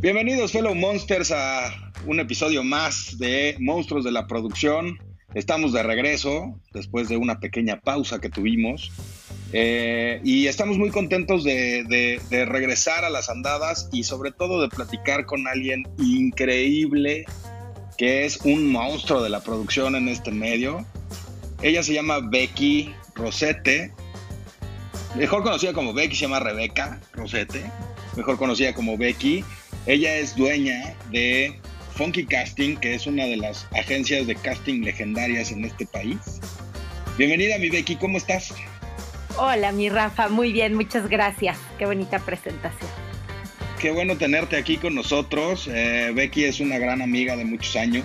Bienvenidos, fellow monsters, a un episodio más de Monstruos de la Producción. Estamos de regreso después de una pequeña pausa que tuvimos. Eh, y estamos muy contentos de, regresar a las andadas y sobre todo de platicar con alguien increíble que es un monstruo de la producción en este medio. Ella se llama Becky Rosete, mejor conocida como Becky, se llama Rebeca Rosete, mejor conocida como Becky. Ella es dueña de Funky Casting, que es una de las agencias de casting legendarias en este país. Bienvenida, mi Becky, ¿cómo estás? Hola, mi Rafa, muy bien, muchas gracias. Qué bonita presentación. Qué bueno tenerte aquí con nosotros. Eh, Becky es una gran amiga de muchos años.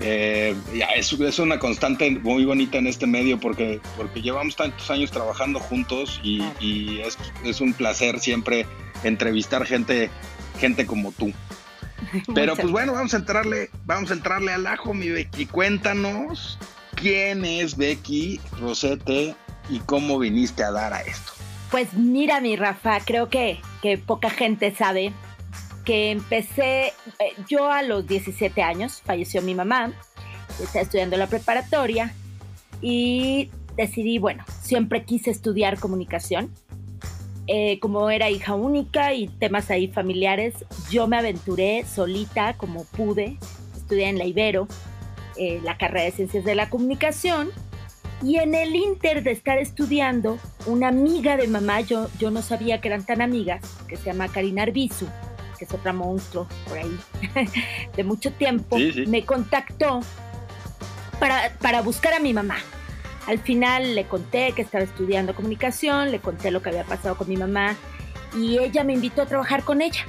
Eh, es, es, una constante muy bonita en este medio porque, porque llevamos tantos años trabajando juntos y, es, es, un placer siempre entrevistar gente gente como tú. Pero pues bueno, vamos a entrarle, vamos a entrarle al ajo, mi Becky. Cuéntanos quién es Becky Rosete y cómo viniste a dar a esto. Pues mira, mi Rafa, creo que, que poca gente sabe que empecé, eh, yo a los 17 años, falleció mi mamá, estaba estudiando la preparatoria y decidí, bueno, siempre quise estudiar comunicación eh, como era hija única y temas ahí familiares, yo me aventuré solita como pude, estudié en la Ibero, eh, la carrera de Ciencias de la Comunicación, y en el inter de estar estudiando, una amiga de mamá, yo, yo no sabía que eran tan amigas, que se llama Karina Arbizu, que es otra monstruo por ahí, de mucho tiempo, me contactó para, para buscar a mi mamá. Al final le conté que estaba estudiando comunicación, le conté lo que había pasado con mi mamá y ella me invitó a trabajar con ella.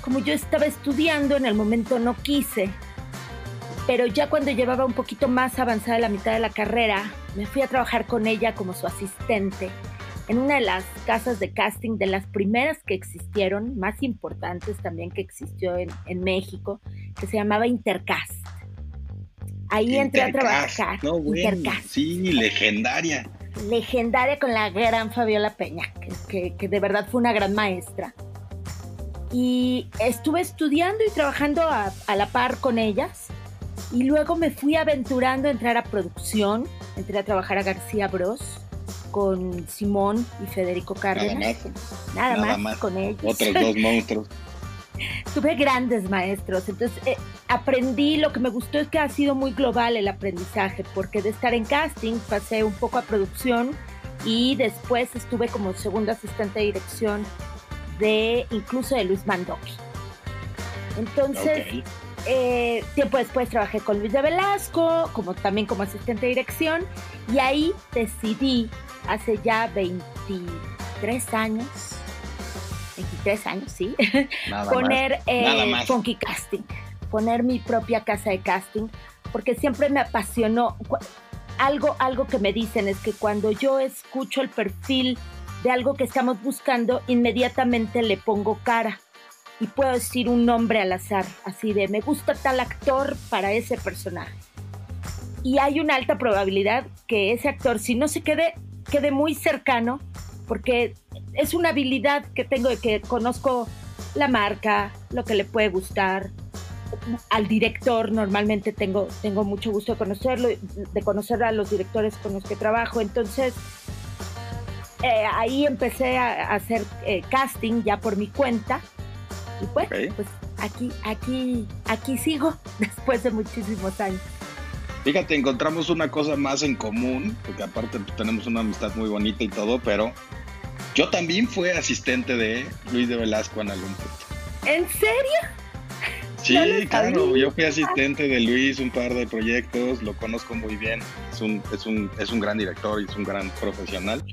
Como yo estaba estudiando, en el momento no quise, pero ya cuando llevaba un poquito más avanzada la mitad de la carrera, me fui a trabajar con ella como su asistente en una de las casas de casting de las primeras que existieron, más importantes también que existió en, México, que se llamaba Intercast. Ahí entré a trabajar. No, sí, legendaria. Legendaria con la gran Fabiola Peña, que, de verdad fue una gran maestra. Y estuve estudiando y trabajando a, la par con ellas. Y luego me fui aventurando a entrar a producción. Entré a trabajar a García Bros con Simón y Federico Cárdenas. Nada más. Nada, más, con ellos. Otros dos monstruos. tuve grandes maestros, entonces eh, aprendí, lo que me gustó es que ha sido muy global el aprendizaje, porque de estar en casting pasé un poco a producción y después estuve como segundo asistente de dirección de incluso de Luis Mandoki. Entonces, eh, tiempo después trabajé con Luis de Velasco, como también como asistente de dirección, y ahí decidí, hace ya 23 años, 23 años, sí, poner eh, Funky Casting, poner mi propia casa de casting, porque siempre me apasionó. Algo, algo que me dicen es que cuando yo escucho el perfil de algo que estamos buscando, inmediatamente le pongo cara y puedo decir un nombre al azar, así de me gusta tal actor para ese personaje. Y hay una alta probabilidad que ese actor, si no se quede, quede muy cercano, porque es una habilidad que tengo de que conozco la marca, lo que le puede gustar. Al director normalmente tengo, tengo mucho gusto de conocerlo, de conocer a los directores con los que trabajo. Entonces, eh, ahí empecé a, hacer eh, casting ya por mi cuenta. Y pues, pues aquí, aquí, aquí sigo después de muchísimos años. Fíjate, encontramos una cosa más en común, porque aparte pues, tenemos una amistad muy bonita y todo, pero yo también fui asistente de Luis de Velasco en algún punto. ¿En serio? Sí, claro, yo fui asistente de Luis un par de proyectos, lo conozco muy bien, es un, es un, es un gran director y es un gran profesional.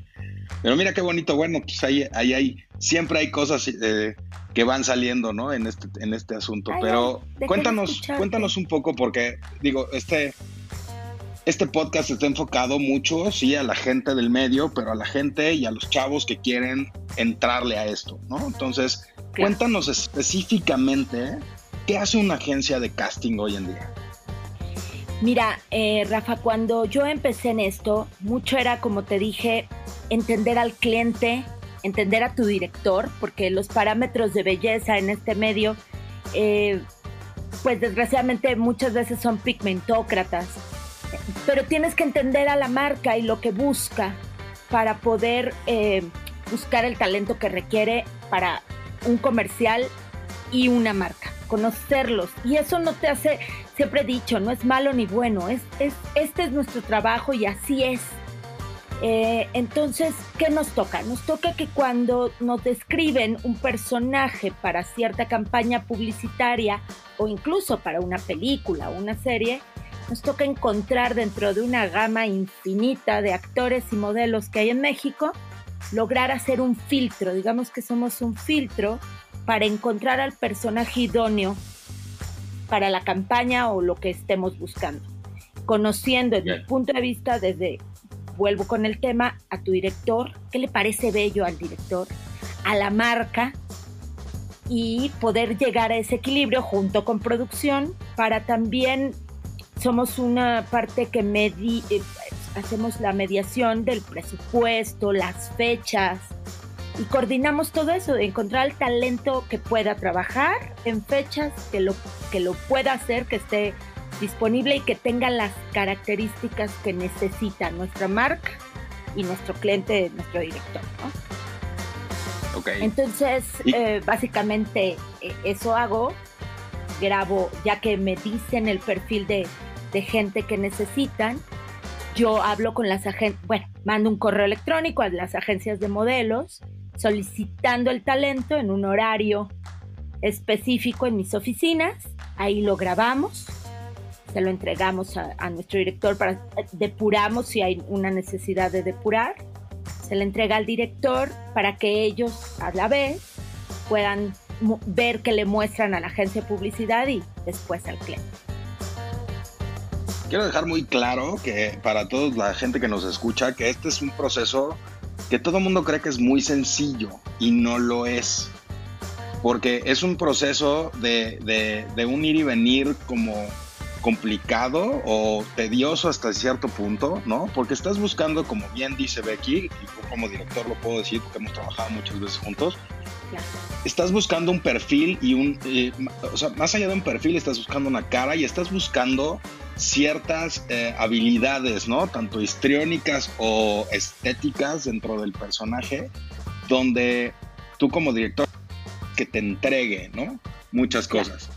Pero mira qué bonito, bueno, pues ahí, ahí hay, siempre hay cosas eh, que van saliendo, ¿no? En este, en este asunto. Pero cuéntanos, cuéntanos un poco, porque digo, este, este podcast está enfocado mucho, sí, a la gente del medio, pero a la gente y a los chavos que quieren entrarle a esto, ¿no? Entonces, cuéntanos específicamente qué hace una agencia de casting hoy en día. Mira, eh, Rafa, cuando yo empecé en esto, mucho era, como te dije, entender al cliente, entender a tu director, porque los parámetros de belleza en este medio, eh, pues desgraciadamente muchas veces son pigmentócratas, pero tienes que entender a la marca y lo que busca para poder eh, buscar el talento que requiere para un comercial y una marca, conocerlos. Y eso no te hace, siempre he dicho, no es malo ni bueno, es, es, este es nuestro trabajo y así es. Eh, entonces, ¿qué nos toca? Nos toca que cuando nos describen un personaje para cierta campaña publicitaria o incluso para una película o una serie, nos toca encontrar dentro de una gama infinita de actores y modelos que hay en México, lograr hacer un filtro, digamos que somos un filtro para encontrar al personaje idóneo para la campaña o lo que estemos buscando. Conociendo desde el punto de vista desde, vuelvo con el tema, a tu director, qué le parece bello al director, a la marca y poder llegar a ese equilibrio junto con producción para también somos una parte que medi eh, hacemos la mediación del presupuesto, las fechas, y coordinamos todo eso, de encontrar el talento que pueda trabajar en fechas, que lo, que lo pueda hacer, que esté disponible y que tenga las características que necesita nuestra marca y nuestro cliente, nuestro director. ¿no? Okay. Entonces, eh, básicamente eh, eso hago, grabo, ya que me dicen el perfil de, de gente que necesitan, yo hablo con las agencias, bueno, mando un correo electrónico a las agencias de modelos solicitando el talento en un horario específico en mis oficinas. Ahí lo grabamos, se lo entregamos a, nuestro director para depuramos si hay una necesidad de depurar. Se le entrega al director para que ellos a la vez puedan ver que le muestran a la agencia de publicidad y después al cliente. Quiero dejar muy claro que para toda la gente que nos escucha que este es un proceso que todo el mundo cree que es muy sencillo y no lo es. Porque es un proceso de, de, un ir y venir como complicado o tedioso hasta cierto punto, ¿no? Porque estás buscando, como bien dice Becky, y como director lo puedo decir porque hemos trabajado muchas veces juntos, estás buscando un perfil y un, eh, o sea, más allá de un perfil, estás buscando una cara y estás buscando ciertas eh, habilidades, ¿no? Tanto histriónicas o estéticas dentro del personaje, donde tú como director que te entregue, ¿no? Muchas cosas.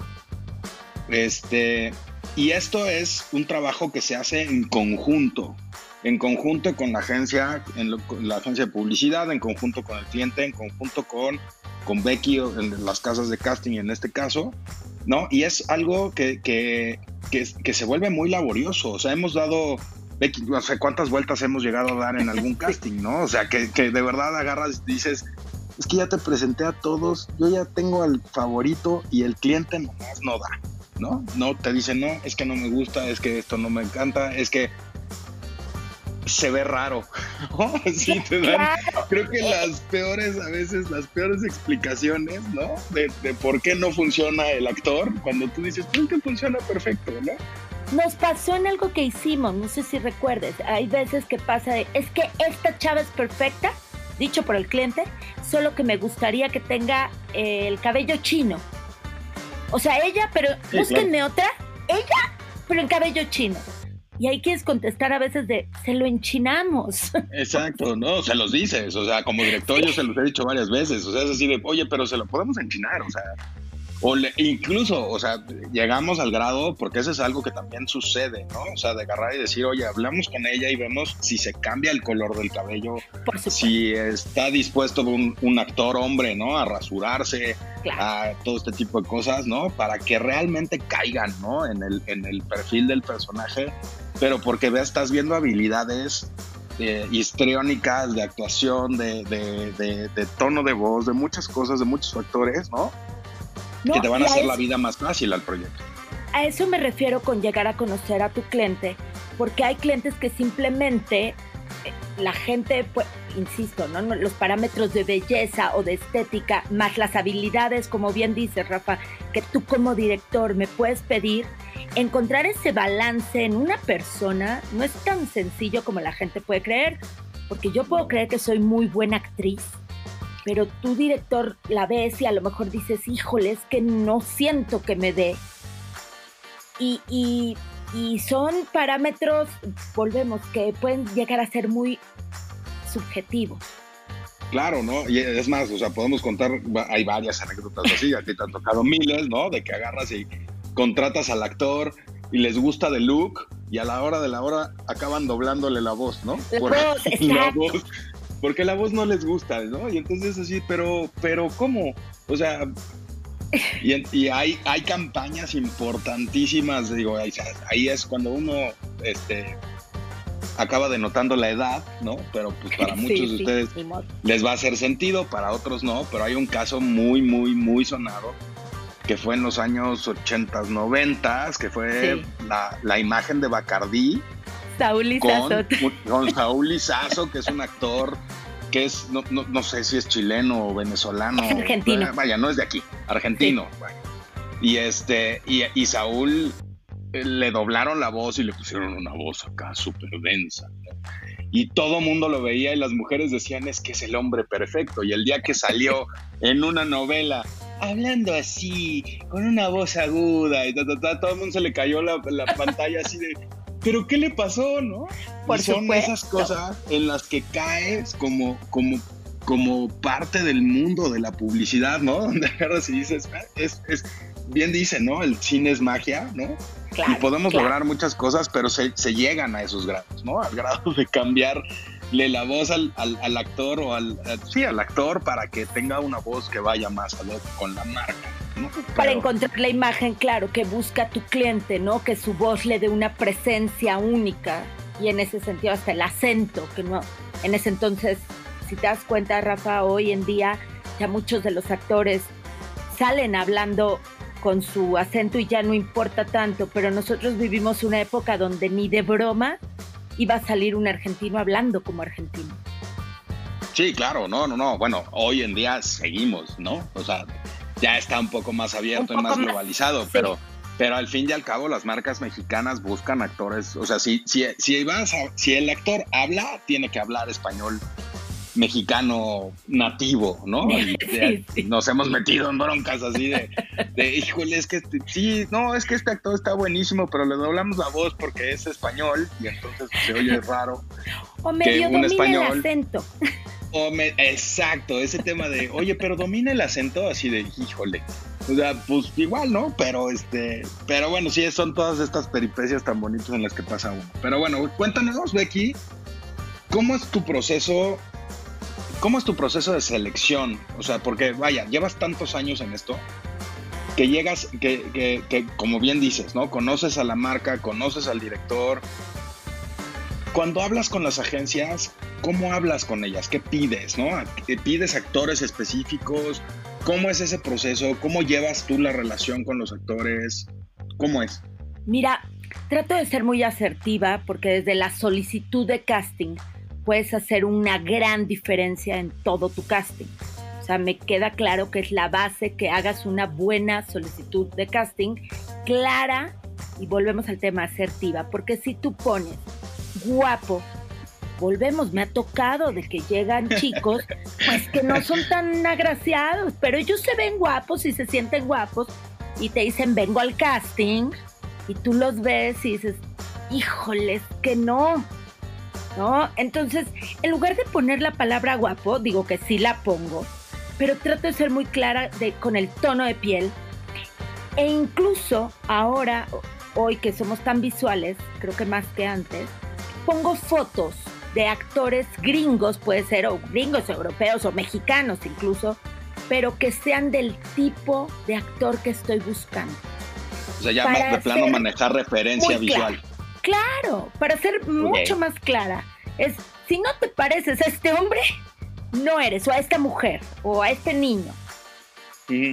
Este, y esto es un trabajo que se hace en conjunto, en conjunto con la agencia, en, la agencia de publicidad, en conjunto con el cliente, en conjunto con, con Becky en las casas de casting en este caso, ¿no? Y es algo que, que, que, se vuelve muy laborioso. O sea, hemos dado, no sé cuántas vueltas hemos llegado a dar en algún casting, ¿no? O sea, que, de verdad agarras y dices, es que ya te presenté a todos, yo ya tengo al favorito y el cliente nomás no da, ¿no? No te dice, no, es que no me gusta, es que esto no me encanta, es que se ve raro. Sí, te dan, creo que las peores, a veces, las peores explicaciones, ¿no? De, por qué no funciona el actor, cuando tú dices, pues que funciona perfecto, ¿no? Nos pasó en algo que hicimos, no sé si recuerdes, hay veces que pasa de, es que esta chava es perfecta, dicho por el cliente, solo que me gustaría que tenga eh, el cabello chino. O sea, ella, pero búsquenme otra, ella, pero en cabello chino y hay que contestar a veces de, se lo enchinamos. Exacto, no, se los dices, o sea, como director yo se los he dicho varias veces, o sea, es así de, oye, pero se lo podemos enchinar, o sea, o incluso, o sea, llegamos al grado, porque eso es algo que también sucede, ¿no? O sea, de agarrar y decir, oye, hablamos con ella y vemos si se cambia el color del cabello, si está dispuesto un, un, actor hombre, ¿no? A rasurarse, a todo este tipo de cosas, ¿no? Para que realmente caigan, ¿no? En el, en el perfil del personaje, pero porque ve, estás viendo habilidades eh, histriónicas, de actuación, de, de, de tono de voz, de muchas cosas, de muchos factores, ¿no? que te van a hacer la vida más fácil al proyecto. A eso me refiero con llegar a conocer a tu cliente, porque hay clientes que simplemente eh, la gente, pues, insisto, ¿no? los parámetros de belleza o de estética, más las habilidades, como bien dices, Rafa, que tú como director me puedes pedir, encontrar ese balance en una persona no es tan sencillo como la gente puede creer, porque yo puedo creer que soy muy buena actriz, pero tu director la ves y a lo mejor dices, híjole, es que no siento que me dé. Y, y, y son parámetros, volvemos, que pueden llegar a ser muy subjetivos. Claro, ¿no? Y es más, o sea, podemos contar, hay varias anécdotas así, a te han tocado miles, ¿no? De que agarras y contratas al actor y les gusta de look y a la hora de la hora acaban doblándole la voz, ¿no? la voz, porque la voz no les gusta, ¿no? Y entonces así, pero, pero ¿cómo? O sea, y, hay, hay campañas importantísimas, digo, ahí, ahí es cuando uno, este, acaba denotando la edad, ¿no? Pero pues para muchos de ustedes les va a hacer sentido, para otros no, pero hay un caso muy, muy, muy sonado que fue en los años 80, 90, que fue la, imagen de Bacardí. Saúl con, con Saúl Lizazo, que es un actor que es, no, no, sé si es chileno o venezolano. argentino. Vaya, no es de aquí, argentino. Y este, y, y Saúl le doblaron la voz y le pusieron una voz acá súper densa. Y todo mundo lo veía y las mujeres decían es que es el hombre perfecto. Y el día que salió en una novela hablando así, con una voz aguda y todo el mundo se le cayó la, pantalla así de, pero ¿qué le pasó, no? Por son esas cosas en las que caes como, como, como parte del mundo de la publicidad, ¿no? Donde agarras y dices, ah, es, es bien dice, ¿no? El cine es magia, ¿no? y podemos lograr muchas cosas, pero se, llegan a esos grados, ¿no? Al grado de cambiarle la voz al, actor o al, sí, al actor para que tenga una voz que vaya más a lo con la marca. ¿no? Para encontrar la imagen, claro, que busca tu cliente, ¿no? Que su voz le dé una presencia única y en ese sentido hasta el acento, que no, en ese entonces, si te das cuenta, Rafa, hoy en día ya muchos de los actores salen hablando con su acento y ya no importa tanto, pero nosotros vivimos una época donde ni de broma iba a salir un argentino hablando como argentino. Sí, claro, no, no, no. Bueno, hoy en día seguimos, ¿no? O sea, ya está un poco más abierto y más, globalizado, pero, pero al fin y al cabo las marcas mexicanas buscan actores. O sea, si, si, si, vas si el actor habla, tiene que hablar español mexicano nativo, ¿no? Y Nos hemos metido en broncas así de, de, híjole, es que este, sí, no, es que este actor está buenísimo, pero le doblamos la voz porque es español y entonces se oye raro. O medio un español, el acento. O me, exacto, ese tema de, oye, pero domina el acento así de, híjole. O sea, pues igual, ¿no? Pero este, pero bueno, sí, son todas estas peripecias tan bonitas en las que pasa uno. Pero bueno, cuéntanos, Becky, ¿cómo es tu proceso ¿Cómo es tu proceso de selección? O sea, porque vaya, llevas tantos años en esto que llegas, que, como bien dices, ¿no? Conoces a la marca, conoces al director. Cuando hablas con las agencias, ¿cómo hablas con ellas? ¿Qué pides, no? ¿Pides actores específicos? ¿Cómo es ese proceso? ¿Cómo llevas tú la relación con los actores? ¿Cómo es? Mira, trato de ser muy asertiva porque desde la solicitud de casting puedes hacer una gran diferencia en todo tu casting. O sea, me queda claro que es la base que hagas una buena solicitud de casting clara y volvemos al tema asertiva, porque si tú pones guapo, volvemos, me ha tocado de que llegan chicos, pues que no son tan agraciados, pero ellos se ven guapos y se sienten guapos y te dicen vengo al casting y tú los ves y dices, híjoles, que no, ¿no? Entonces, en lugar de poner la palabra guapo, digo que sí la pongo, pero trato de ser muy clara de, con el tono de piel. E incluso ahora, hoy que somos tan visuales, creo que más que antes, pongo fotos de actores gringos, puede ser, o gringos europeos o mexicanos incluso, pero que sean del tipo de actor que estoy buscando. O sea, ya de plano manejar referencia visual. Claro, para ser mucho más clara, es si no te pareces a este hombre, no eres, o a esta mujer, o a este niño.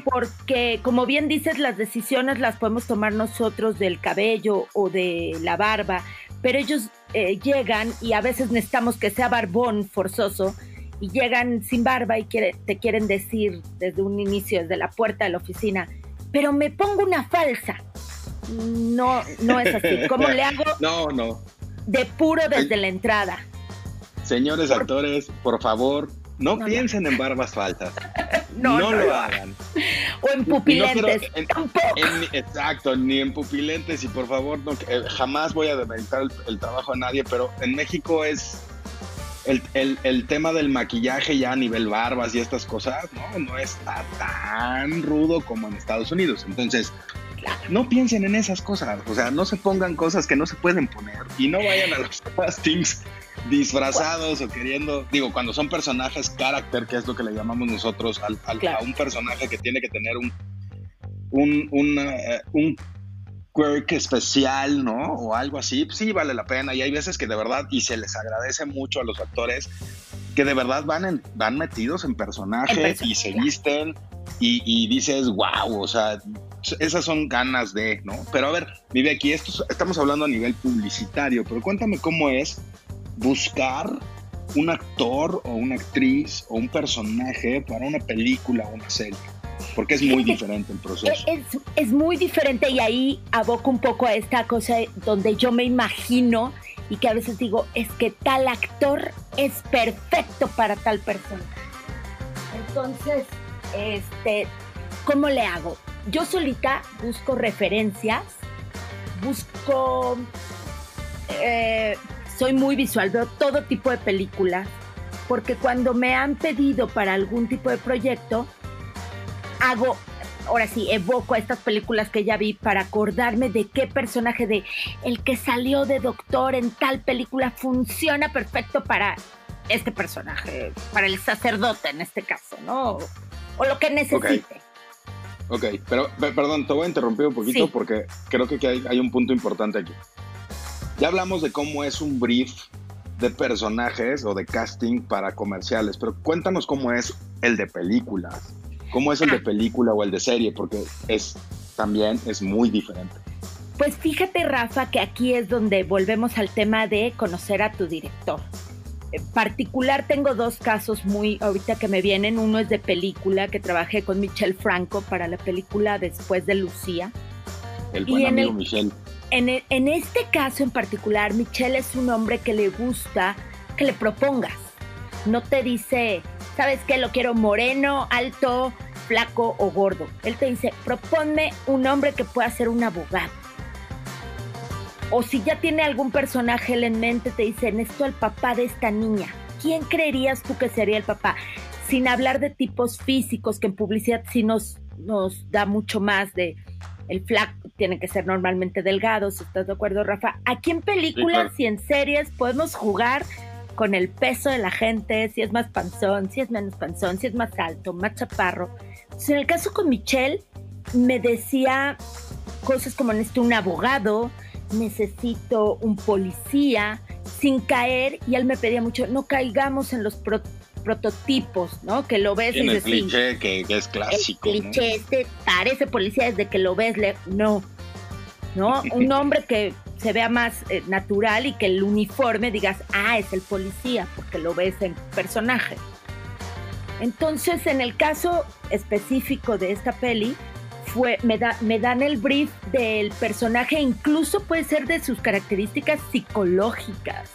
Porque, como bien dices, las decisiones las podemos tomar nosotros del cabello o de la barba, pero ellos eh, llegan y a veces necesitamos que sea barbón forzoso y llegan sin barba y te quieren decir desde un inicio, desde la puerta de la oficina, pero me pongo una falsa. No, no es así. ¿Cómo le hago? No, no. De puro desde la entrada. Señores actores, por favor, No, piensen en barbas falsas. no, lo hagan. O en pupilentes. exacto, ni en pupilentes. Y por favor, eh, jamás voy a demeritar el, trabajo a nadie, pero en México es el, tema del maquillaje ya a nivel barbas y estas cosas, ¿no? No está tan rudo como en Estados Unidos. Entonces, no piensen en esas cosas. O sea, no se pongan cosas que no se pueden poner y no vayan a los castings disfrazados o queriendo, digo, cuando son personajes carácter, que es lo que le llamamos nosotros al, a un personaje que tiene que tener un, un, un, eh, un quirk especial, ¿no? O algo así, pues sí vale la pena. Y hay veces que de verdad, y se les agradece mucho a los actores, que de verdad van, van metidos en personaje y se visten y, y, dices, wow, o sea, esas son ganas de, ¿no? Pero a ver, vive aquí, esto, estamos hablando a nivel publicitario, pero cuéntame cómo es buscar un actor o una actriz o un personaje para una película o una serie? Porque es muy diferente el proceso. Es, muy diferente y ahí aboco un poco a esta cosa donde yo me imagino y que a veces digo, es que tal actor es perfecto para tal persona. Entonces, este, ¿cómo le hago? Yo solita busco referencias, busco eh, soy muy visual, veo todo tipo de películas, porque cuando me han pedido para algún tipo de proyecto, hago, ahora sí, evoco a estas películas que ya vi para acordarme de qué personaje de el que salió de doctor en tal película funciona perfecto para este personaje, para el sacerdote en este caso, ¿no? O, lo que necesite. Ok, pero perdón, te voy a interrumpir un poquito porque creo que hay, hay un punto importante aquí. Ya hablamos de cómo es un brief de personajes o de casting para comerciales, pero cuéntanos cómo es el de películas. ¿Cómo es el de ah. película o el de serie? Porque es también es muy diferente. Pues fíjate, Rafa, que aquí es donde volvemos al tema de conocer a tu director. En particular tengo dos casos muy ahorita que me vienen. Uno es de película, que trabajé con Michelle Franco para la película Después de Lucía. El buen amigo Michelle. E, en, este caso en particular, Michelle es un hombre que le gusta que le propongas. No te dice, ¿sabes qué? Lo quiero moreno, alto, flaco o gordo. Él te dice, proponme un hombre que pueda ser un abogado. O si ya tiene algún personaje en mente, te dice, necesito al papá de esta niña. ¿Quién creerías tú que sería el papá? Sin hablar de tipos físicos, que en publicidad sí nos, nos da mucho más de el flaco tiene que ser normalmente delgado, si estás de acuerdo, Rafa. Aquí en películas y en series podemos jugar con el peso de la gente, si es más panzón, si es menos panzón, si es más alto, más chaparro. Entonces, en el caso con Michelle, me decía cosas como necesito un abogado, necesito un policía, sin caer, y él me pedía mucho, no caigamos en los prototipos, ¿no? Que lo ves en el cliché que, es clásico. El cliché este parece policía desde que lo ves, no, ¿no? Un hombre que se vea más eh, natural y que el uniforme digas, ah, es el policía, porque lo ves en personaje. Entonces, en el caso específico de esta peli, fue, me, da, me dan el brief del personaje, incluso puede ser de sus características psicológicas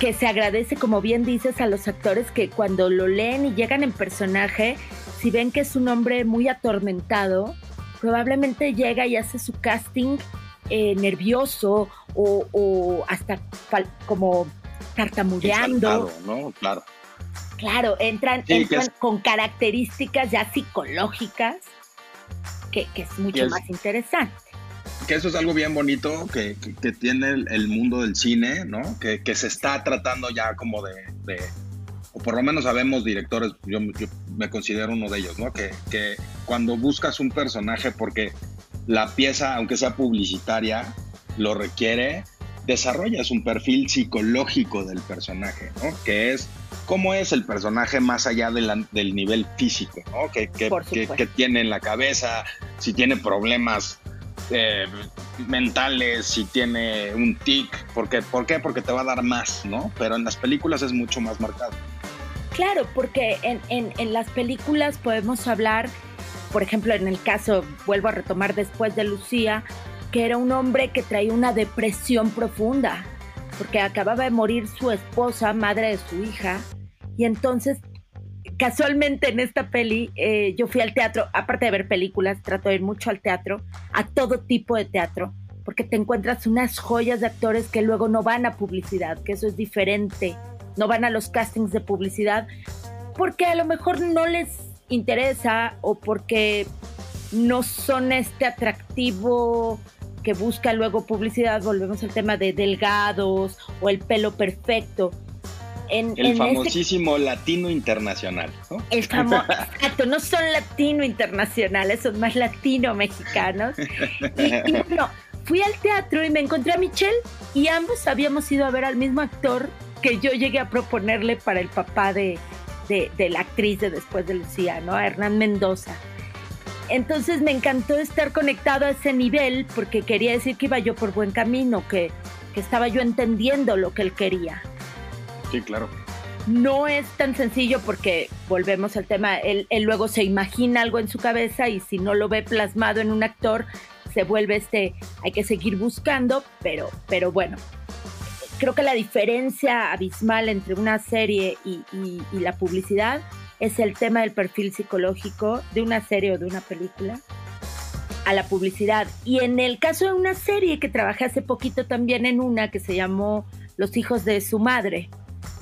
que se agradece, como bien dices, a los actores que cuando lo leen y llegan en personaje, si ven que es un hombre muy atormentado, probablemente llega y hace su casting eh, nervioso o, hasta como tartamudeando. ¿no? Claro. Claro, entran, con características ya psicológicas que, que es mucho más interesante que eso es algo bien bonito que, tiene el, mundo del cine, ¿no? Que, se está tratando ya como de, o por lo menos sabemos directores, yo, me considero uno de ellos, ¿no? Que, que cuando buscas un personaje porque la pieza, aunque sea publicitaria, lo requiere, desarrollas un perfil psicológico del personaje, ¿no? Que es cómo es el personaje más allá del nivel físico, ¿no? Que, que, tiene en la cabeza, si tiene problemas eh, mentales, si tiene un tic, porque, ¿por qué? Porque te va a dar más, ¿no? Pero en las películas es mucho más marcado. Claro, porque en, en, las películas podemos hablar, por ejemplo, en el caso, vuelvo a retomar después de Lucía, que era un hombre que traía una depresión profunda, porque acababa de morir su esposa, madre de su hija, Y entonces, casualmente en esta peli, eh, yo fui al teatro, aparte de ver películas, trato de ir mucho al teatro, a todo tipo de teatro, porque te encuentras unas joyas de actores que luego no van a publicidad, que eso es diferente, no van a los castings de publicidad, porque a lo mejor no les interesa o porque no son este atractivo que busca luego publicidad, volvemos al tema de delgados o el pelo perfecto. En, el este famosísimo latino internacional, ¿no? El famoso, exacto, no son latino internacionales, son más latino mexicanos. Y, bueno, fui al teatro y me encontré a Michelle y ambos habíamos ido a ver al mismo actor que yo llegué a proponerle para el papá de, de, la actriz de Después de Lucía, ¿no? A Hernán Mendoza. Entonces me encantó estar conectado a ese nivel porque quería decir que iba yo por buen camino, que, estaba yo entendiendo lo que él quería. Sí, claro. No es tan sencillo porque volvemos al tema, él, él, luego se imagina algo en su cabeza y si no lo ve plasmado en un actor, se vuelve este, hay que seguir buscando, pero, pero bueno, creo que la diferencia abismal entre una serie y, la publicidad es el tema del perfil psicológico de una serie o de una película a la publicidad. Y en el caso de una serie que trabajé hace poquito también en una que se llamó Los hijos de su madre,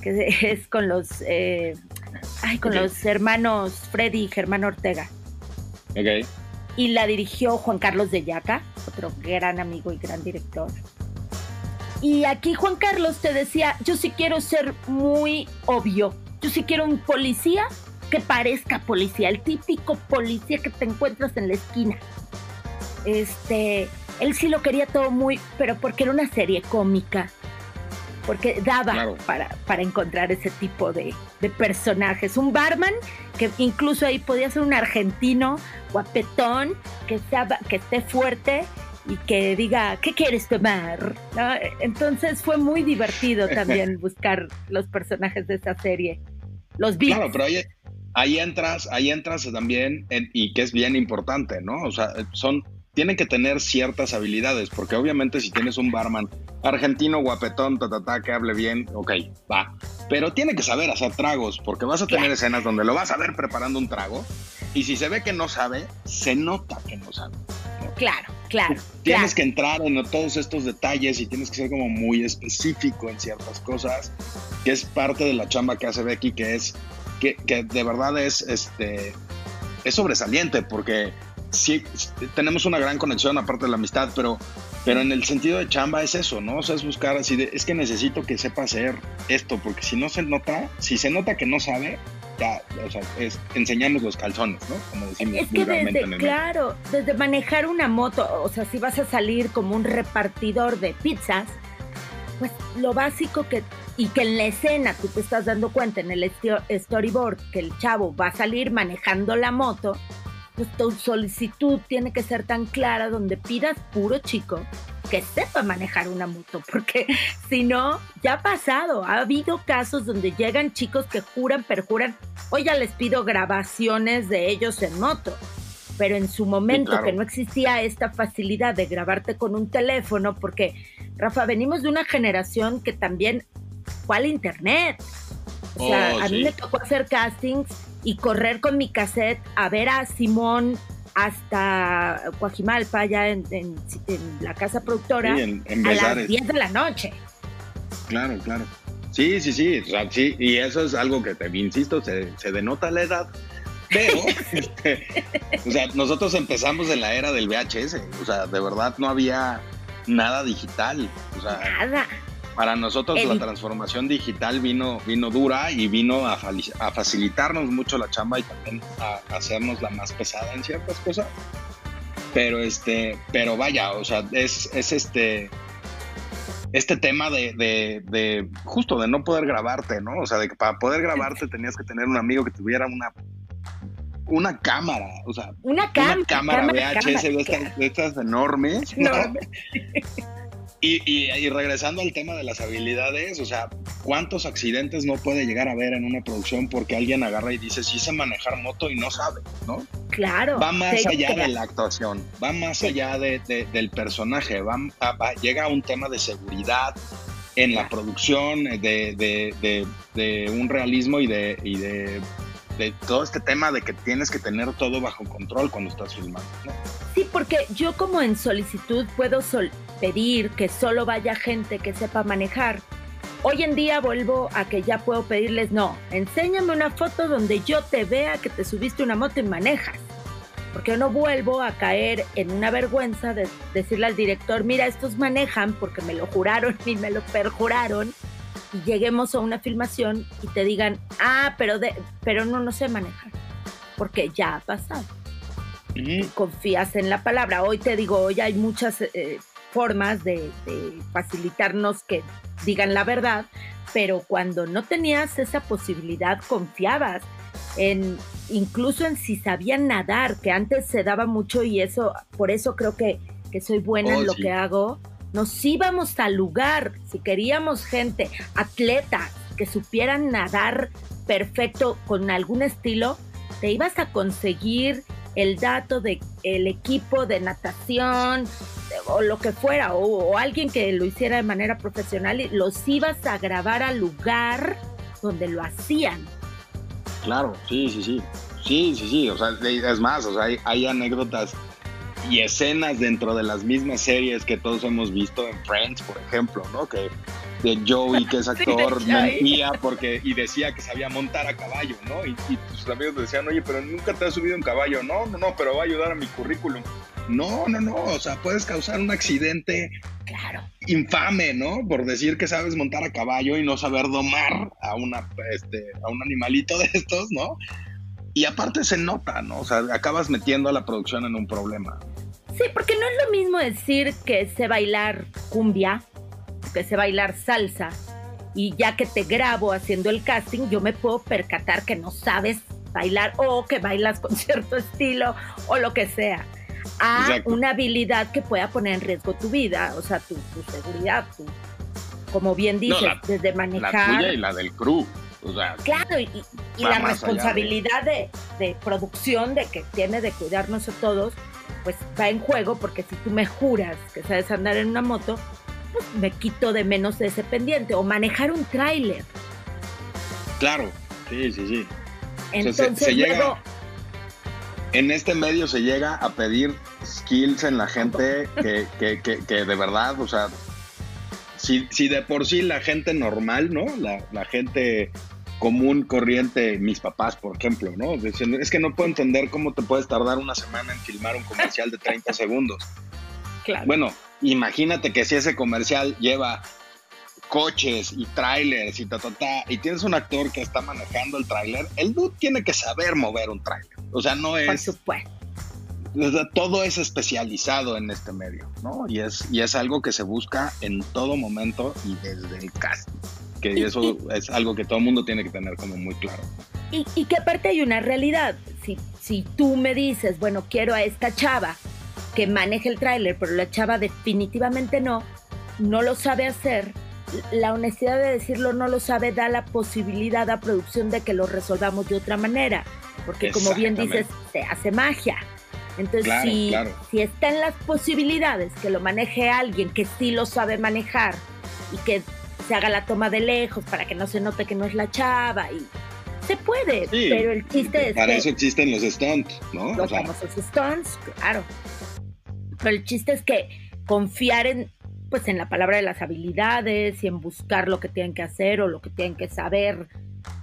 que es con los, eh, ay, con los hermanos Freddy y Germán Ortega. Y la dirigió Juan Carlos de Yaca, otro gran amigo y gran director. Y aquí Juan Carlos te decía, yo sí quiero ser muy obvio, yo sí quiero un policía que parezca policía, el típico policía que te encuentras en la esquina. Este, él sí lo quería todo muy, pero porque era una serie cómica, porque daba para, para encontrar ese tipo de, de, personajes. Un barman que incluso ahí podía ser un argentino guapetón, que, sea, que esté fuerte y que diga, ¿qué quieres tomar? Entonces fue muy divertido también buscar los personajes de esa serie. Los vi. Claro, pero ahí, entras, ahí entras también, y que es bien importante, ¿no? O sea, son, tienen que tener ciertas habilidades, porque obviamente si tienes un barman argentino, guapetón, ta, que hable bien, ok, va. Pero tiene que saber hacer tragos, porque vas a tener escenas donde lo vas a ver preparando un trago, y si se ve que no sabe, se nota que no sabe. Claro, claro. Tienes que entrar en todos estos detalles y tienes que ser como muy específico en ciertas cosas, que es parte de la chamba que hace Becky, que es que, de verdad es este es sobresaliente porque sí tenemos una gran conexión aparte de la amistad, pero pero en el sentido de chamba es eso, ¿no? O sea, es buscar así de, es que necesito que sepa hacer esto, porque si no se nota, si se nota que no sabe, ya, o sea, es enseñarnos los calzones, ¿no? Como decimos es que desde, claro, desde manejar una moto, o sea, si vas a salir como un repartidor de pizzas, pues lo básico que, y que en la escena tú te estás dando cuenta en el storyboard que el chavo va a salir manejando la moto, pues tu solicitud tiene que ser tan clara donde pidas puro chico que sepa manejar una moto, porque si no, ya ha pasado, ha habido casos donde llegan chicos que juran, perjuran, hoy ya les pido grabaciones de ellos en moto, pero en su momento que no existía esta facilidad de grabarte con un teléfono, porque Rafa, venimos de una generación que también fue al internet. O sea, oh, a mí me tocó hacer castings y correr con mi cassette a ver a Simón hasta Coajimalpa, ya en, la casa productora, a las 10 de la noche. Claro, claro. Sí, sí, sí, sí, y eso es algo que te insisto, se, denota la edad, pero, este, o sea, nosotros empezamos en la era del VHS, o sea, de verdad no había nada digital, o sea, nada para nosotros la transformación digital vino, vino dura y vino a, facilitarnos mucho la chamba y también a, hacernos la más pesada en ciertas cosas. Pero este, pero vaya, o sea, es, es este, este tema de, justo de no poder grabarte, ¿no? O sea, de que para poder grabarte tenías que tener un amigo que tuviera una una cámara, o sea, una, cámara, VHS de, estas, enormes. Y, regresando al tema de las habilidades, o sea, ¿cuántos accidentes no puede llegar a haber en una producción porque alguien agarra y dice, sí sé manejar moto y no sabe, ¿no? Claro. Va más allá de la actuación, va más allá de, del personaje, va, llega a un tema de seguridad, en la producción de, un realismo y, de, y de, todo este tema de que tienes que tener todo bajo control cuando estás filmando. Sí, porque yo como en solicitud puedo pedir que solo vaya gente que sepa manejar. Hoy en día vuelvo a que ya puedo pedirles, no, enséñame una foto donde yo te vea que te subiste una moto y manejas porque no vuelvo a caer en una vergüenza de decirle al director, mira, estos manejan porque me lo juraron y me lo perjuraron, y lleguemos a una filmación y te digan, ah, pero, de, pero no, no sé manejar, porque ya ha pasado. Y confías en la palabra. Hoy te digo, hoy hay muchas eh, formas de, de facilitarnos que digan la verdad, pero cuando no tenías esa posibilidad, confiabas en incluso en si sabían nadar, que antes se daba mucho y eso, por eso creo que, que soy buena en oh, lo que hago. Nos íbamos al lugar, si queríamos gente, atleta, que supieran nadar perfecto con algún estilo, te ibas a conseguir el dato de el equipo de natación o lo que fuera, o, alguien que lo hiciera de manera profesional y los ibas a grabar al lugar donde lo hacían. Claro, sí, sí, sí. Sí, sí, sí. O sea, es más, o sea, hay, anécdotas y escenas dentro de las mismas series que todos hemos visto en Friends, por ejemplo, ¿no? Que de Joey, que es actor, mentía porque y decía que sabía montar a caballo, ¿no? Y, y, sus amigos decían, oye, pero nunca te has subido en caballo. No, no, no, pero va a ayudar a mi currículum. No, no, no, o sea, puedes causar un accidente claro. infame, ¿no? Por decir que sabes montar a caballo y no saber domar a, una, este, a un animalito de estos, ¿no? Y aparte se nota, ¿no? O sea, acabas metiendo a la producción en un problema. Sí, porque no es lo mismo decir que sé bailar cumbia, que sé bailar salsa, y ya que te grabo haciendo el casting, yo me puedo percatar que no sabes bailar o que bailas con cierto estilo o lo que sea a una habilidad que pueda poner en riesgo tu vida, o sea, tu, seguridad, tu, como bien dices, desde manejar. La tuya y la del crew. claro, y, la responsabilidad de... De, producción de que tiene de cuidarnos a todos, pues va en juego, porque si tú me juras que sabes andar en una moto, pues me quito de menos ese pendiente. O manejar un tráiler. Claro, sí, sí, sí. Entonces, luego, en este medio se llega a pedir skills en la gente que, que, que, de verdad, o sea, si, si, de por sí la gente normal, ¿no? La, gente común, corriente, mis papás, por ejemplo, ¿no? es que no puedo entender cómo te puedes tardar una semana en filmar un comercial de 30 segundos. Claro. Bueno, imagínate que si ese comercial lleva coches y trailers y ta, ta, ta, y tienes un actor que está manejando el trailer, el dude tiene que saber mover un trailer. O sea, no es... Por supuesto. Todo es especializado en este medio, ¿no? Y es, y es algo que se busca en todo momento y desde el casting. Que eso es algo que todo el mundo tiene que tener como muy claro. Y, y que aparte hay una realidad. Si, si tú me dices, bueno, quiero a esta chava que maneje el tráiler, pero la chava definitivamente no, no lo sabe hacer, la honestidad de decirlo no lo sabe, da la posibilidad a producción de que lo resolvamos de otra manera, porque como bien dices, se hace magia. Entonces, si, si está en las posibilidades que lo maneje alguien que sí lo sabe manejar y que se haga la toma de lejos para que no se note que no es la chava y se puede, pero el chiste es para eso existen los stunts, ¿no? Los famosos stunts, claro. Pero el chiste es que confiar en pues en la palabra de las habilidades y en buscar lo que tienen que hacer o lo que tienen que saber